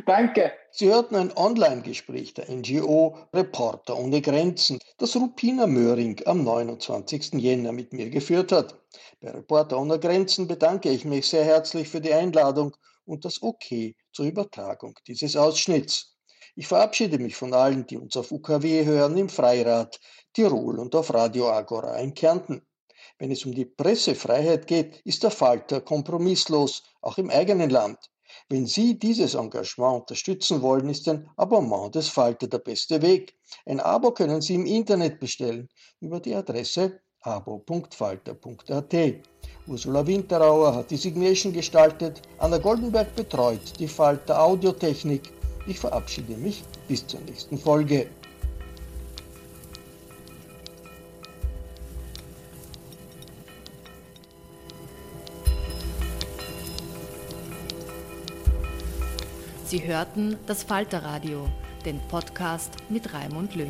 Danke. Sie hörten ein Online-Gespräch der NGO Reporter ohne Grenzen, das Rupina Möhring am 29. Jänner mit mir geführt hat. Bei Reporter ohne Grenzen bedanke ich mich sehr herzlich für die Einladung und das Okay zur Übertragung dieses Ausschnitts. Ich verabschiede mich von allen, die uns auf UKW hören, im Freirad, Tirol und auf Radio Agora in Kärnten. Wenn es um die Pressefreiheit geht, ist der Falter kompromisslos, auch im eigenen Land. Wenn Sie dieses Engagement unterstützen wollen, ist ein Abonnement des Falter der beste Weg. Ein Abo können Sie im Internet bestellen über die Adresse abo.falter.at. Ursula Winterauer hat die Signation gestaltet, Anna Goldenberg betreut die Falter Audiotechnik. Ich verabschiede mich bis zur nächsten Folge. Sie hörten das Falterradio, den Podcast mit Raimund Löw.